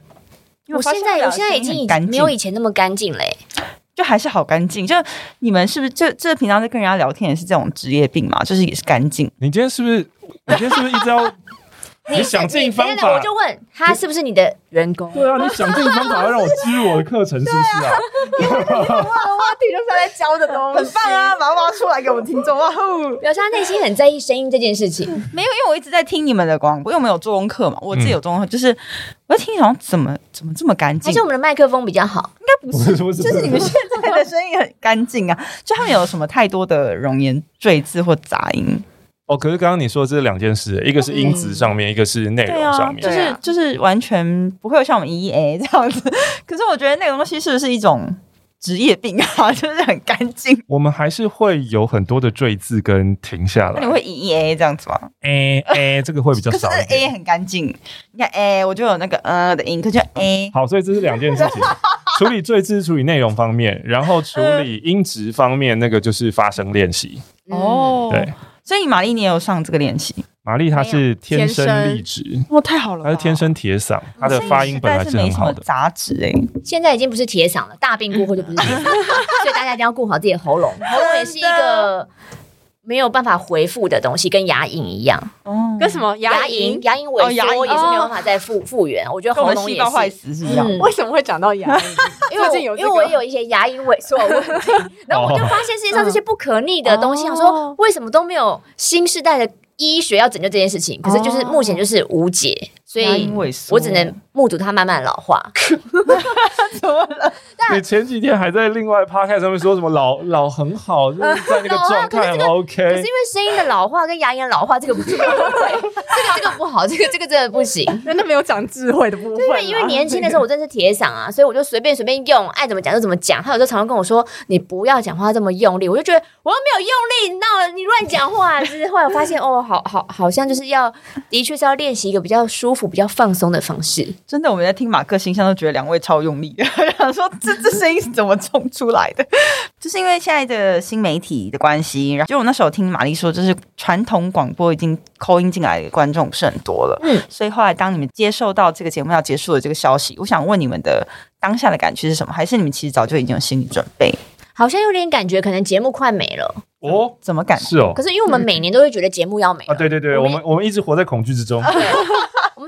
我现在我现在已经没有以前那么干净嘞，就还是好干净。就你们是不是这这平常在跟人家聊天也是这种职业病嘛？就是也是干净。你今天是不是？你今天是不是一直要你想尽方法，我就问他是不是你的员工？对啊，你想尽方法要让我植入我的课程，是不是啊？因为我的话题就是他在教的东西，很棒啊！把它挖出来给我们听众啊！表示他内心很在意声音这件事情。没有，因为我一直在听你们的广播，因为我们有做功课嘛，我自己有做功课，就是我在听，好像怎么怎么这么干净？还是我们的麦克风比较好？应该不是，就是你们现在的声音很干净啊！就他们有什么太多的容颜赘字或杂音？哦，可是刚刚你说的这是两件事，一个是音质上面，一个是内容上面，就是就是完全不会有像我们 EA 这样子。可是我觉得那个东西是不是一种职业病啊？就是很干净。我们还是会有很多的赘字跟停下来。那你会 EA 这样子吗？？A A，这个会比较少。可是 A 很干净。你看，A，我就有那个呃的音，可是 A。好，所以这是两件事情。处理赘字，处理内容方面，然后处理音质方面，那个就是发声练习。哦，对。所以玛丽，你也有上这个练习？玛丽她是天生丽质，哇，太好了！她是天生铁嗓，她的发音本来是很好的。杂质哎，现在已经不是铁嗓了，大病过后就不是铁嗓，所以大家一定要顾好自己的喉咙。喉咙也是一个没有办法回复的东西，跟牙龈一样。哦，跟什么牙龈？牙龈萎缩也是没有办法再复复原。我觉得喉咙也是坏死是一样。为什么会讲到牙龈？因为因为我也有一些牙龈萎缩的问题，然后我就发现世界上这些不可逆的东西，想说为什么都没有新时代的医学要拯救这件事情？可是就是目前就是无解，所以我只能目睹它慢慢老化。怎么了？你前几天还在另外 podcast 上面说什么老老很好，就是在那个状态很 OK。可是因为声音的老化跟牙龈老化这个不对，这个这个不好，这个这个真的不行。那没有长智慧的部分。对，因为年轻的时候我真是铁嗓啊，所以我就随便随便用，爱怎么讲就怎么讲。他有时候常常跟我说：“你不要讲话这么用力。”我就觉得我又没有用力，闹了你乱讲话。就是后来我发现，哦，好好好像就是要，的确是要练习一个比较舒服、比较放松的方式。真的，我们在听马克信箱都觉得两位超用力，想说这这声音是怎么冲出来的？就是因为现在的新媒体的关系，然后就我那时候听玛丽说，就是传统广播已经 call in 进来的观众不是很多了，嗯，所以后来当你们接受到这个节目要结束的这个消息，我想问你们的当下的感觉是什么？还是你们其实早就已经有心理准备？好像有点感觉，可能节目快没了哦？怎么感是哦？可是因为我们每年都会觉得节目要没了啊，对对对，我们我们一直活在恐惧之中。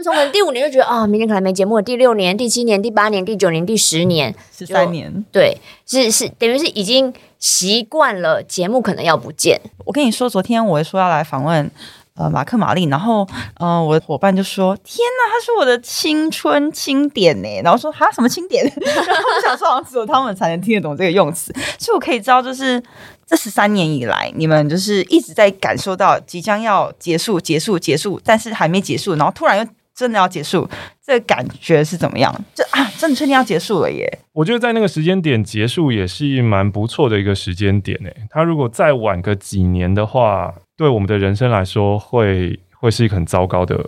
我们从可能第五年就觉得啊，明年可能没节目了。第六年、第七年、第八年、第九年、第十年、十三年，对，是是，等于是已经习惯了节目可能要不见。我跟你说，昨天我说要来访问呃马克玛丽，然后呃我的伙伴就说：“天哪，他是我的青春清点呢。”然后说：“哈，什么清点？” 然后我想说，好像只有他们才能听得懂这个用词。所以我可以知道，就是这十三年以来，你们就是一直在感受到即将要结束、结束、结束，但是还没结束，然后突然又。真的要结束，这个感觉是怎么样？这啊，真的确定要结束了耶！我觉得在那个时间点结束也是蛮不错的一个时间点诶。他如果再晚个几年的话，对我们的人生来说会会是一个很糟糕的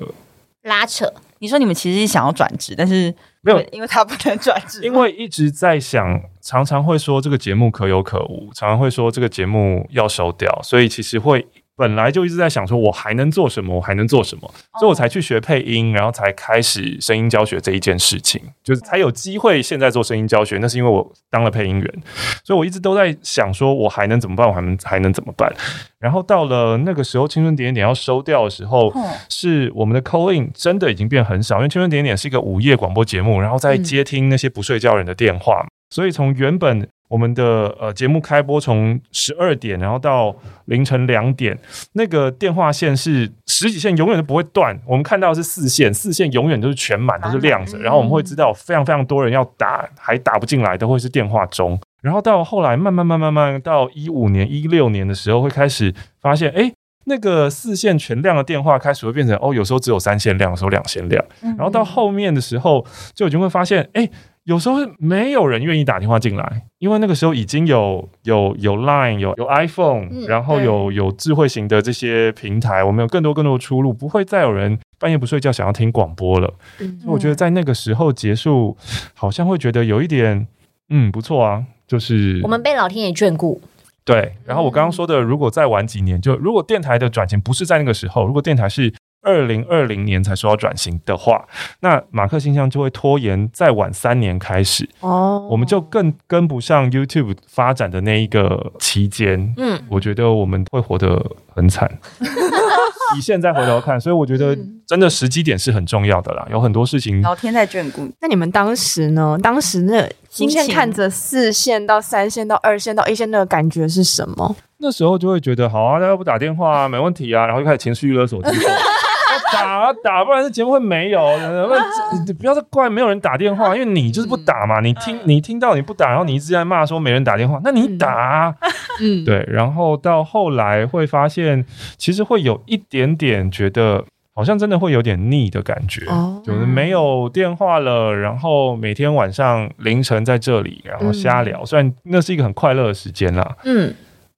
拉扯。你说你们其实想要转职，但是没有，因为他不能转职，因为一直在想，常常会说这个节目可有可无，常常会说这个节目要收掉，所以其实会。本来就一直在想说，我还能做什么？我还能做什么？所以我才去学配音，然后才开始声音教学这一件事情，就是才有机会现在做声音教学。那是因为我当了配音员，所以我一直都在想说，我还能怎么办？我还能还能怎么办？然后到了那个时候，青春点点点要收掉的时候，是我们的 call in 真的已经变很少，因为青春点点点是一个午夜广播节目，然后在接听那些不睡觉人的电话，所以从原本。我们的呃节目开播从十二点，然后到凌晨两点，那个电话线是十几线，永远都不会断。我们看到是四线，四线永远都是全满，都是亮着。然后我们会知道非常非常多人要打，还打不进来都会是电话中。然后到后来慢慢慢慢慢到一五年、一六年的时候，会开始发现，哎，那个四线全亮的电话开始会变成哦，有时候只有三线亮，有时候两线亮。然后到后面的时候，就已经会发现，哎。有时候没有人愿意打电话进来，因为那个时候已经有有有 Line 有有 iPhone，嗯，然后有有智慧型的这些平台，我们有更多更多的出路，不会再有人半夜不睡觉想要听广播了。嗯，所以我觉得在那个时候结束，好像会觉得有一点嗯不错啊，就是我们被老天爷眷顾。对，然后我刚刚说的，如果再晚几年，就如果电台的转型不是在那个时候，如果电台是。二零二零年才说要转型的话，那马克信箱就会拖延再晚三年开始哦，我们就更跟不上 YouTube 发展的那一个期间。嗯，我觉得我们会活得很惨。以现在回头看，所以我觉得真的时机点是很重要的啦。有很多事情，老天在眷顾。那你们当时呢？当时那今天看着四线到三线到二线到一线那个感觉是什么？那时候就会觉得好啊，大家不打电话啊，没问题啊，然后就开始情绪勒索自己。打啊打，不然这节目会没有。不，不要再怪没有人打电话，因为你就是不打嘛。你听你听到你不打，然后你一直在骂说没人打电话，那你打啊。嗯，对。然后到后来会发现，其实会有一点点觉得，好像真的会有点腻的感觉。哦，就是没有电话了，然后每天晚上凌晨在这里，然后瞎聊。虽然那是一个很快乐的时间啦。嗯。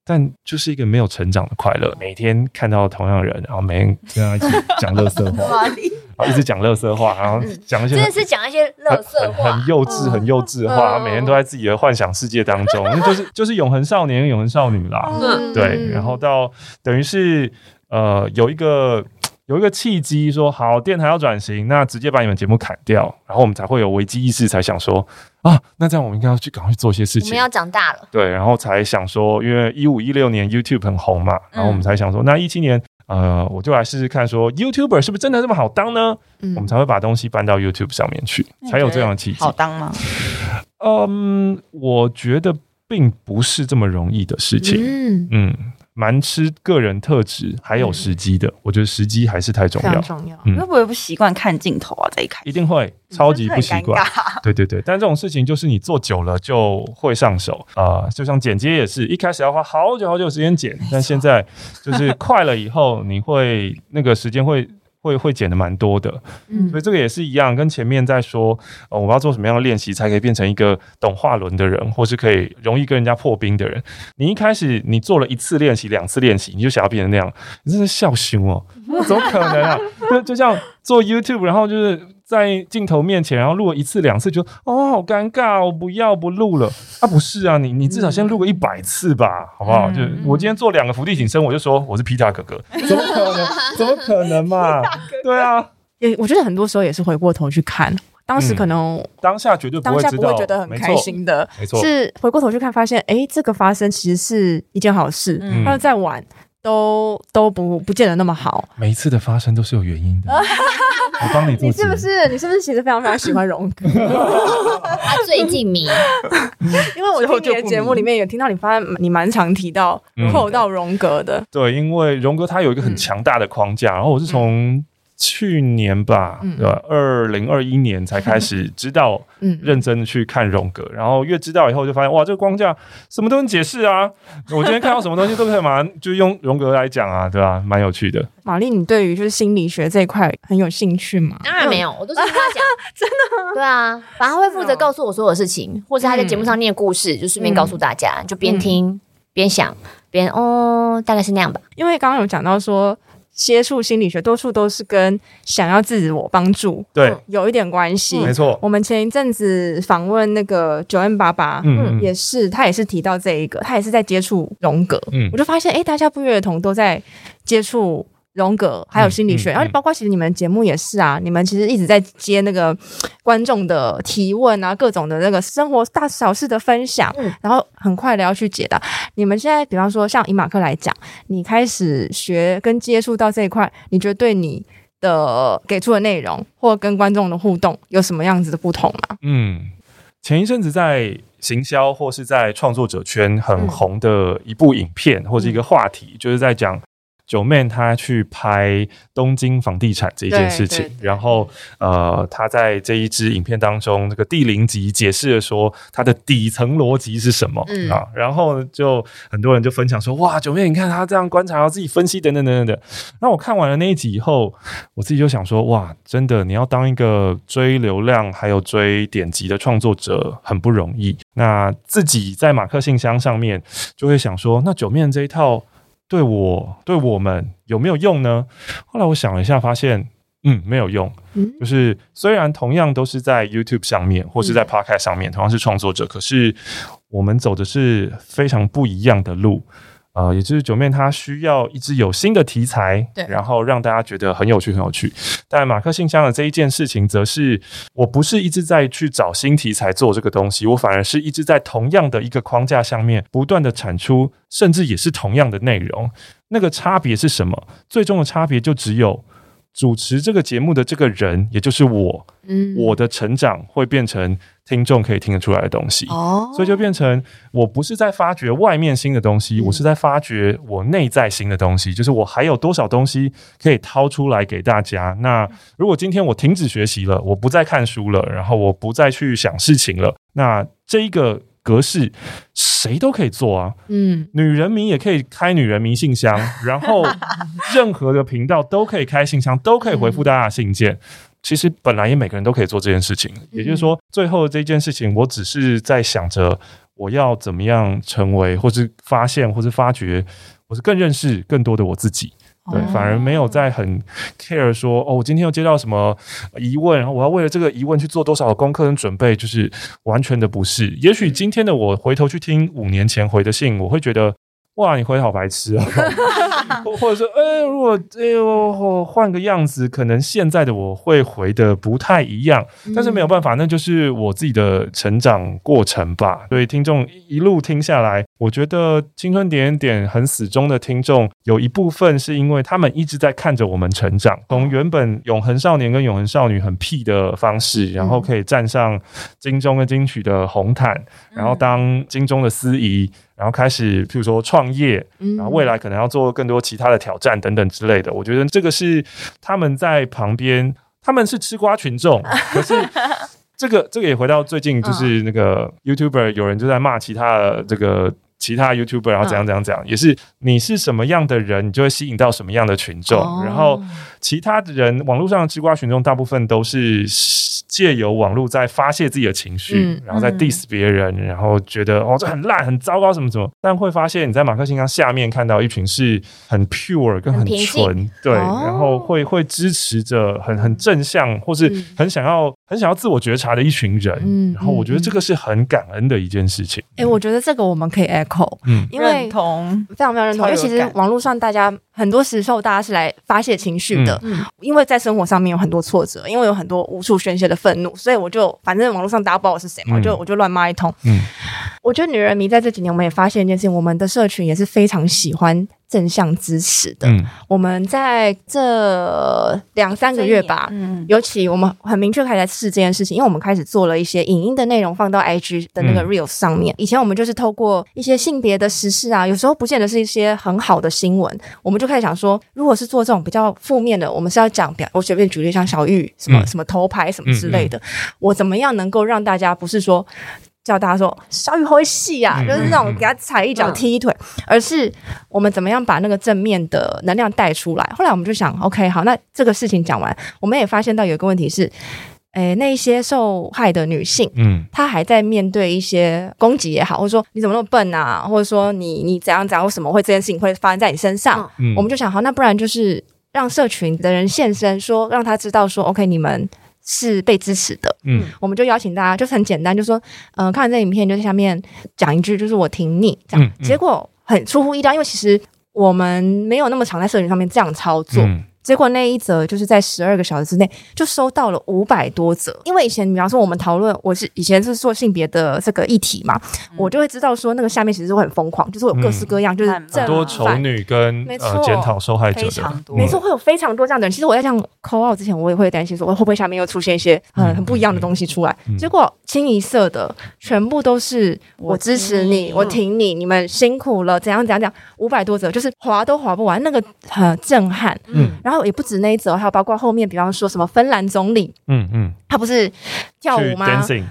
但就是一个没有成长的快乐，每天看到同样的人，然后每天 跟他一起讲乐色话，然后一直讲乐色话，然后讲一些真的是讲一些乐色话，很幼稚、很幼稚的话，然后每天都在自己的幻想世界当中，那就是就是永恒少年、永恒少女啦。对，然后到等于是呃有一个有一个契机，说好电台要转型，那直接把你们节目砍掉，然后我们才会有危机意识，才想说。啊，那这样我们应该要去赶快去做些事情。我们要长大了，对，然后才想说，因为一五一六年 YouTube 很红嘛，然后我们才想说，那一七年，呃，我就来试试看，说 YouTuber 是不是真的这么好当呢？嗯，我们才会把东西搬到 YouTube 上面去，才有这样的契机。好当吗？嗯，我觉得并不是这么容易的事情。嗯嗯。蛮吃个人特质，还有时机的。嗯、我觉得时机还是太重要。重要。会不会不习惯看镜头啊？这一开始一定会 超级不习惯。对对对，但这种事情就是你做久了就会上手啊、呃。就像剪接也是一开始要花好久好久时间剪，但现在就是快了以后，你会那个时间会。会会减的蛮多的，嗯，所以这个也是一样，跟前面在说，呃，我们要做什么样的练习才可以变成一个懂画轮的人，或是可以容易跟人家破冰的人。你一开始你做了一次练习、两次练习，你就想要变成那样，你真是笑凶哦，怎么可能啊？就就像做 YouTube，然后就是。在镜头面前，然后录了一次两次就，就哦，好尴尬，我不要不录了啊！不是啊，你你至少先录个一百次吧，好不好？嗯、就我今天做两个伏地挺身，我就说我是皮塔哥哥，怎么可能？怎么可能嘛？对啊，也我觉得很多时候也是回过头去看，当时可能、嗯、当下绝对不会知道，当下不会觉得很开心的，没错，是回过头去看，发现哎，这个发生其实是一件好事，嗯，要再晚。都都不不见得那么好，每一次的发生都是有原因的。我帮你做，你是不是？你是不是其实非常非常喜欢荣格？他最近迷，因为我听你的节目里面有听到你发现你蛮常提到扣到荣格的。对，因为荣格他有一个很强大的框架，然后我是从。去年吧，对吧？二零二一年才开始 知道，认真去看荣格，然后越知道以后就发现，哇，这个框架什么都能解释啊！我今天看到什么东西都可以马上就用荣格来讲啊，对吧？蛮有趣的。玛丽，你对于就是心理学这一块很有兴趣吗？当然没有，我都是听他讲，真的吗？对啊，反正他会负责告诉我所有事情，或者他在节目上念故事，就顺便告诉大家，就边听边想边哦，大概是那样吧。因为刚刚有讲到说。接触心理学，多数都是跟想要自我帮助，对，有一点关系。没错，我们前一阵子访问那个 Joanne 爸爸，嗯，也是，他也是提到这一个，他也是在接触荣格，嗯，我就发现，哎，大家不约而同都在接触。荣格还有心理学，嗯嗯、然后包括其实你们节目也是啊，你们其实一直在接那个观众的提问啊，各种的那个生活大小事的分享，嗯、然后很快的要去解答。你们现在比方说像以马克来讲，你开始学跟接触到这一块，你觉得对你的给出的内容或跟观众的互动有什么样子的不同吗？嗯，前一阵子在行销或是在创作者圈很红的一部影片、嗯、或者一个话题，就是在讲。Joeman 他去拍东京房地产这件事情，然后呃，他在这一支影片当中，这个第零集解释了说他的底层逻辑是什么、嗯、啊，然后就很多人就分享说，哇，Joeman 你看他这样观察，然后自己分析等等等等的。那我看完了那一集以后，我自己就想说，哇，真的，你要当一个追流量还有追点击的创作者很不容易。那自己在马克信箱上面就会想说，那 Joeman 这一套。对我对我们有没有用呢？后来我想了一下，发现嗯没有用。嗯，就是虽然同样都是在 YouTube 上面或是在 Podcast 上面，同样是创作者，可是我们走的是非常不一样的路。呃，也就是九面它需要一直有新的题材，对，然后让大家觉得很有趣，很有趣。但马克信箱的这一件事情，则是我不是一直在去找新题材做这个东西，我反而是一直在同样的一个框架下面不断的产出，甚至也是同样的内容。那个差别是什么？最终的差别就只有。主持这个节目的这个人，也就是我，嗯，我的成长会变成听众可以听得出来的东西，哦，所以就变成我不是在发掘外面新的东西，嗯，我是在发掘我内在新的东西，就是我还有多少东西可以掏出来给大家。那如果今天我停止学习了，我不再看书了，然后我不再去想事情了，那这一个。格式谁都可以做啊，嗯，女人迷也可以开女人迷信箱，然后任何的频道都可以开信箱，都可以回复大家的信件。嗯、其实本来也每个人都可以做这件事情，也就是说，最后这件事情，我只是在想着我要怎么样成为，或是发现，或是发掘，或是更认识更多的我自己。对，反而没有在很 care 说哦，我今天又接到什么疑问，然后我要为了这个疑问去做多少的功课跟准备，就是完全的不是。也许今天的我回头去听五年前回的信，我会觉得。哇，你回得好白痴啊！或者说，哎、欸，如果哎我换个样子，可能现在的我会回得不太一样。但是没有办法，那就是我自己的成长过程吧。所以听众一路听下来，我觉得青春点点很死忠的听众，有一部分是因为他们一直在看着我们成长，从原本永恒少年跟永恒少女很屁的方式，然后可以站上金钟跟金曲的红毯，然后当金钟的司仪。然后开始，譬如说创业，然后未来可能要做更多其他的挑战等等之类的。我觉得这个是他们在旁边，他们是吃瓜群众。可是这个这个也回到最近，就是那个 YouTuber 有人就在骂其他的这个其他 YouTuber，然后怎样怎样怎样，也是你是什么样的人，你就会吸引到什么样的群众。然后其他的人，网络上的吃瓜群众大部分都是。借由网络在发泄自己的情绪，嗯、然后在 diss 别人，嗯、然后觉得哦这很烂很糟糕什么什么，但会发现你在马克信箱下面看到一群是很 pure 跟很纯，对，哦、然后会会支持着很很正向或是很想要、嗯、很想要自我觉察的一群人，嗯、然后我觉得这个是很感恩的一件事情。哎、嗯，我觉得这个我们可以 echo，嗯，因为认同。非常非常认同，因为其实网络上大家很多时候大家是来发泄情绪的，嗯，因为在生活上面有很多挫折，因为有很多无处宣泄的。愤怒，所以我就反正网络上大家不知道我是谁嘛，我就我就乱骂一通。嗯，我觉得女人迷在这几年，我们也发现一件事情，我们的社群也是非常喜欢正向支持的。嗯，我们在这两三个月吧，嗯，尤其我们很明确开始在试这件事情，因为我们开始做了一些影音的内容放到 IG 的那个 Reels 上面。以前我们就是透过一些性别的时事啊，有时候不见得是一些很好的新闻，我们就开始想说，如果是做这种比较负面的，我们是要讲表，我随便举例，像小玉什么什么头牌什么之类的，我怎么样能够让大家不是说。叫大家说小雨会戏啊，就是那种给他踩一脚踢一腿，而是我们怎么样把那个正面的能量带出来。后来我们就想，OK，好，那这个事情讲完，我们也发现到有一个问题是，诶，那一些受害的女性，嗯，她还在面对一些攻击也好，或者说你怎么那么笨啊，或者说你你怎样怎样，为什么会这件事情会发生在你身上？嗯，我们就想，好，那不然就是让社群的人现身，说让他知道说，OK，你们。是被支持的，嗯，我们就邀请大家，就是很简单，就说，嗯、呃，看完这影片，就在下面讲一句，就是我挺你，这样。嗯嗯、结果很出乎意料，因为其实我们没有那么常在社群上面这样操作。嗯结果那一则就是在十二个小时之内就收到了五百多则，因为以前比方说我们讨论，我是以前是做性别的这个议题嘛，嗯、我就会知道说那个下面其实是会很疯狂，就是会有各式各样，嗯、就是很多丑女跟没错呃检讨受害者的，没错，会有非常多这样的人。其实我在这样 call out 之前，我也会担心说会不会下面又出现一些很很不一样的东西出来。嗯、结果清一色的全部都是我支持你，我挺你，你们辛苦了，怎样怎样怎样，五百多则就是划都划不完，那个很震撼。嗯，然后。也不止那一则，还有包括后面，比方说什么芬兰总理，嗯嗯，他不是跳舞吗？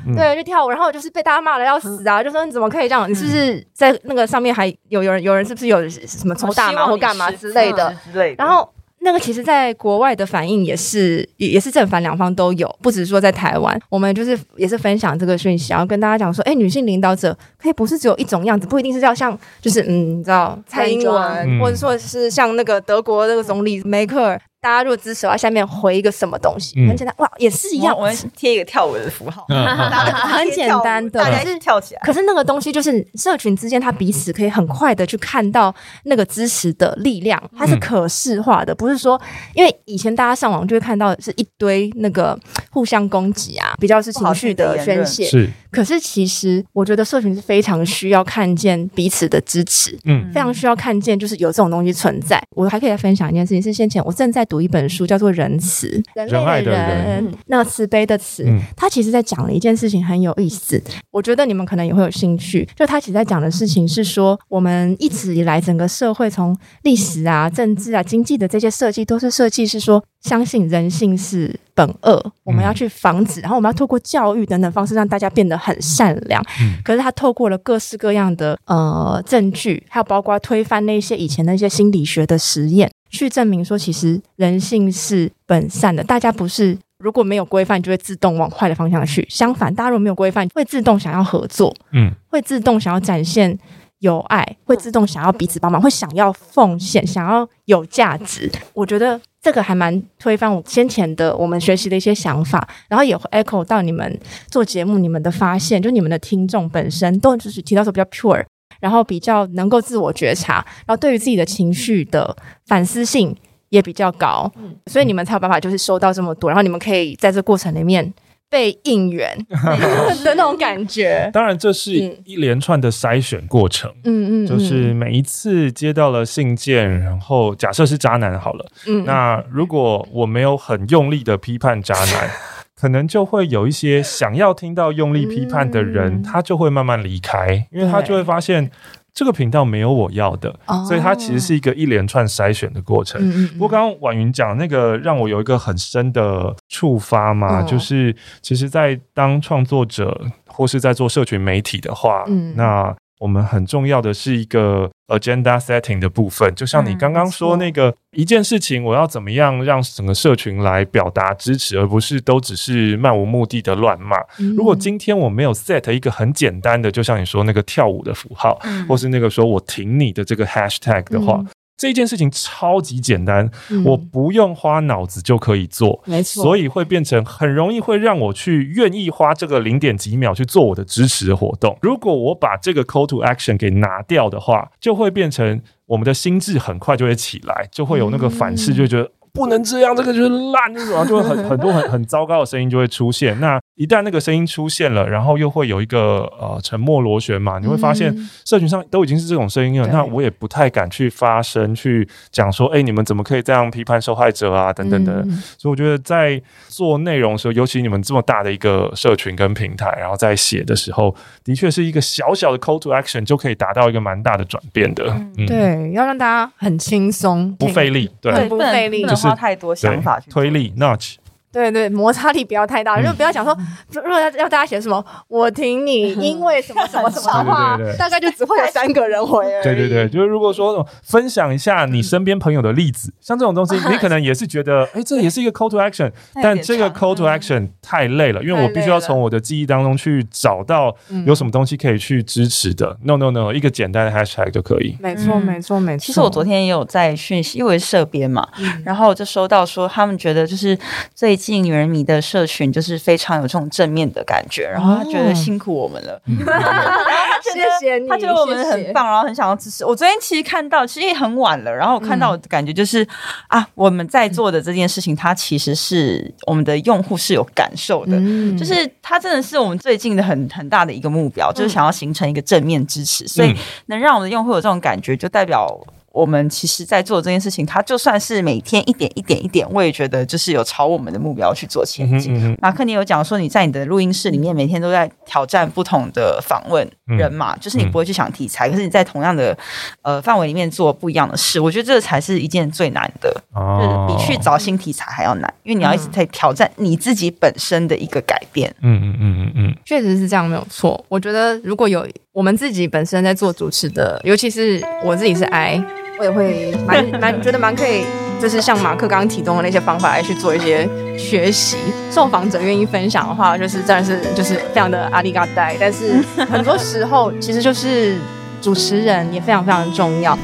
嗯、对，就跳舞，然后就是被大家骂的要死啊！嗯、就说你怎么可以这样？你是不是在那个上面还有有人有人是不是有什么抽大麻或干嘛之类的之类的？然后。那个其实，在国外的反应也是，也也是正反两方都有，不只是说在台湾，我们就是也是分享这个讯息，然后跟大家讲说，哎，女性领导者可以不是只有一种样子，不一定是要像，就是嗯，你知道蔡英文，嗯、或者说是像那个德国那个总理梅克尔。大家如果支持的话，下面回一个什么东西，很简单哇，也是一样，我们贴一个跳舞的符号，很简单的，大家跳起来。可是那个东西就是社群之间，他彼此可以很快的去看到那个支持的力量，它是可视化的，不是说因为以前大家上网就会看到是一堆那个互相攻击啊，比较是情绪的宣泄。是，可是其实我觉得社群是非常需要看见彼此的支持，嗯，非常需要看见就是有这种东西存在。我还可以再分享一件事情，是先前我正在读一本书，叫做《仁慈》，仁爱的人，那慈悲的慈，他其实在讲了一件事情很有意思，我觉得你们可能也会有兴趣。就他其实在讲的事情是说，我们一直以来整个社会从历史啊、政治啊、经济的这些设计，都是设计是说相信人性是本恶，我们要去防止，然后我们要透过教育等等方式让大家变得很善良。可是他透过了各式各样的呃证据，还有包括推翻那些以前的一些心理学的实验，去证明说其实人性是本善的。大家不是。如果没有规范，就会自动往坏的方向去。相反，大家如果没有规范，会自动想要合作，嗯，会自动想要展现友爱，会自动想要彼此帮忙，会想要奉献，想要有价值。我觉得这个还蛮推翻我先前的我们学习的一些想法，然后也会 echo 到你们做节目你们的发现，就你们的听众本身都就是提到说比较 pure，然后比较能够自我觉察，然后对于自己的情绪的反思性。也比较高，所以你们才有办法就是收到这么多，然后你们可以在这过程里面被应援的那种感觉。当然，这是一连串的筛选过程。嗯嗯，就是每一次接到了信件，然后假设是渣男好了，嗯，那如果我没有很用力的批判渣男，可能就会有一些想要听到用力批判的人，他就会慢慢离开，因为他就会发现。这个频道没有我要的，哦、所以它其实是一个一连串筛选的过程。嗯嗯、不过刚刚婉云讲那个让我有一个很深的触发嘛，哦、就是其实，在当创作者或是在做社群媒体的话，嗯、那。我们很重要的是一个 agenda setting 的部分，就像你刚刚说那个一件事情，我要怎么样让整个社群来表达支持，而不是都只是漫无目的的乱骂。如果今天我没有 set 一个很简单的，就像你说那个跳舞的符号，或是那个说我挺你的这个 hashtag 的话。这件事情超级简单，嗯、我不用花脑子就可以做，没错，所以会变成很容易会让我去愿意花这个零点几秒去做我的支持的活动。如果我把这个 call to action 给拿掉的话，就会变成我们的心智很快就会起来，就会有那个反噬，就觉得。嗯不能这样，这个就是烂，这种 就会很很多很很糟糕的声音就会出现。那一旦那个声音出现了，然后又会有一个呃沉默螺旋嘛，你会发现社群上都已经是这种声音了。嗯、那我也不太敢去发声，去讲说，哎，你们怎么可以这样批判受害者啊？等等的。嗯、所以我觉得在做内容的时候，尤其你们这么大的一个社群跟平台，然后在写的时候，的确是一个小小的 call to action 就可以达到一个蛮大的转变的。嗯，对，要让大家很轻松，不费力，对，对不费力，就是。太多想法去推力，notch。对对，摩擦力不要太大，就不要讲说，如果要要大家写什么，我挺你，因为什么什么什么 的话，大概就只会有三个人回。对对对，就是如果说分享一下你身边朋友的例子，像这种东西，你可能也是觉得，哎，这也是一个 call to action，但这个 call to action 太累了，因为我必须要从我的记忆当中去找到有什么东西可以去支持的。No No No，一个简单的 hashtag 就可以。没错没错没错。其实我昨天也有在讯息，因为社编嘛，然后就收到说他们觉得就是最近。女人迷的社群就是非常有这种正面的感觉，然后他觉得辛苦我们了，谢谢你，他觉得我们很棒，然后很想要支持。我昨天其实看到，其实也很晚了，然后我看到我的感觉就是、嗯、啊，我们在做的这件事情，它其实是我们的用户是有感受的，嗯、就是它真的是我们最近的很很大的一个目标，就是想要形成一个正面支持，所以能让我们的用户有这种感觉，就代表。我们其实，在做这件事情，它就算是每天一点一点一点，我也觉得就是有朝我们的目标去做前进。嗯嗯、马克，你有讲说你在你的录音室里面每天都在挑战不同的访问人嘛？嗯、就是你不会去想题材，嗯、可是你在同样的呃范围里面做不一样的事。我觉得这才是一件最难的，哦、就是比去找新题材还要难，因为你要一直在挑战你自己本身的一个改变。嗯嗯嗯嗯嗯，确实是这样，没有错。我觉得如果有我们自己本身在做主持的，尤其是我自己是 I。我也会蛮蛮觉得蛮可以，就是像马克刚刚提供的那些方法来去做一些学习。受访者愿意分享的话，就是真的是就是非常的阿里嘎呆。但是很多时候，其实就是主持人也非常非常重要。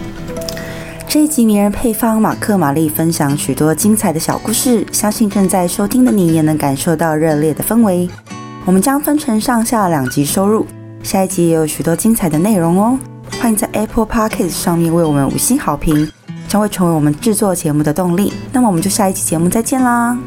这一集迷人配方，马克玛丽分享许多精彩的小故事，相信正在收听的你也能感受到热烈的氛围。我们将分成上下两集收入，下一集也有许多精彩的内容哦。欢迎在 Apple Podcast 上面为我们五星好评，将会成为我们制作节目的动力。那么我们就下一期节目再见啦！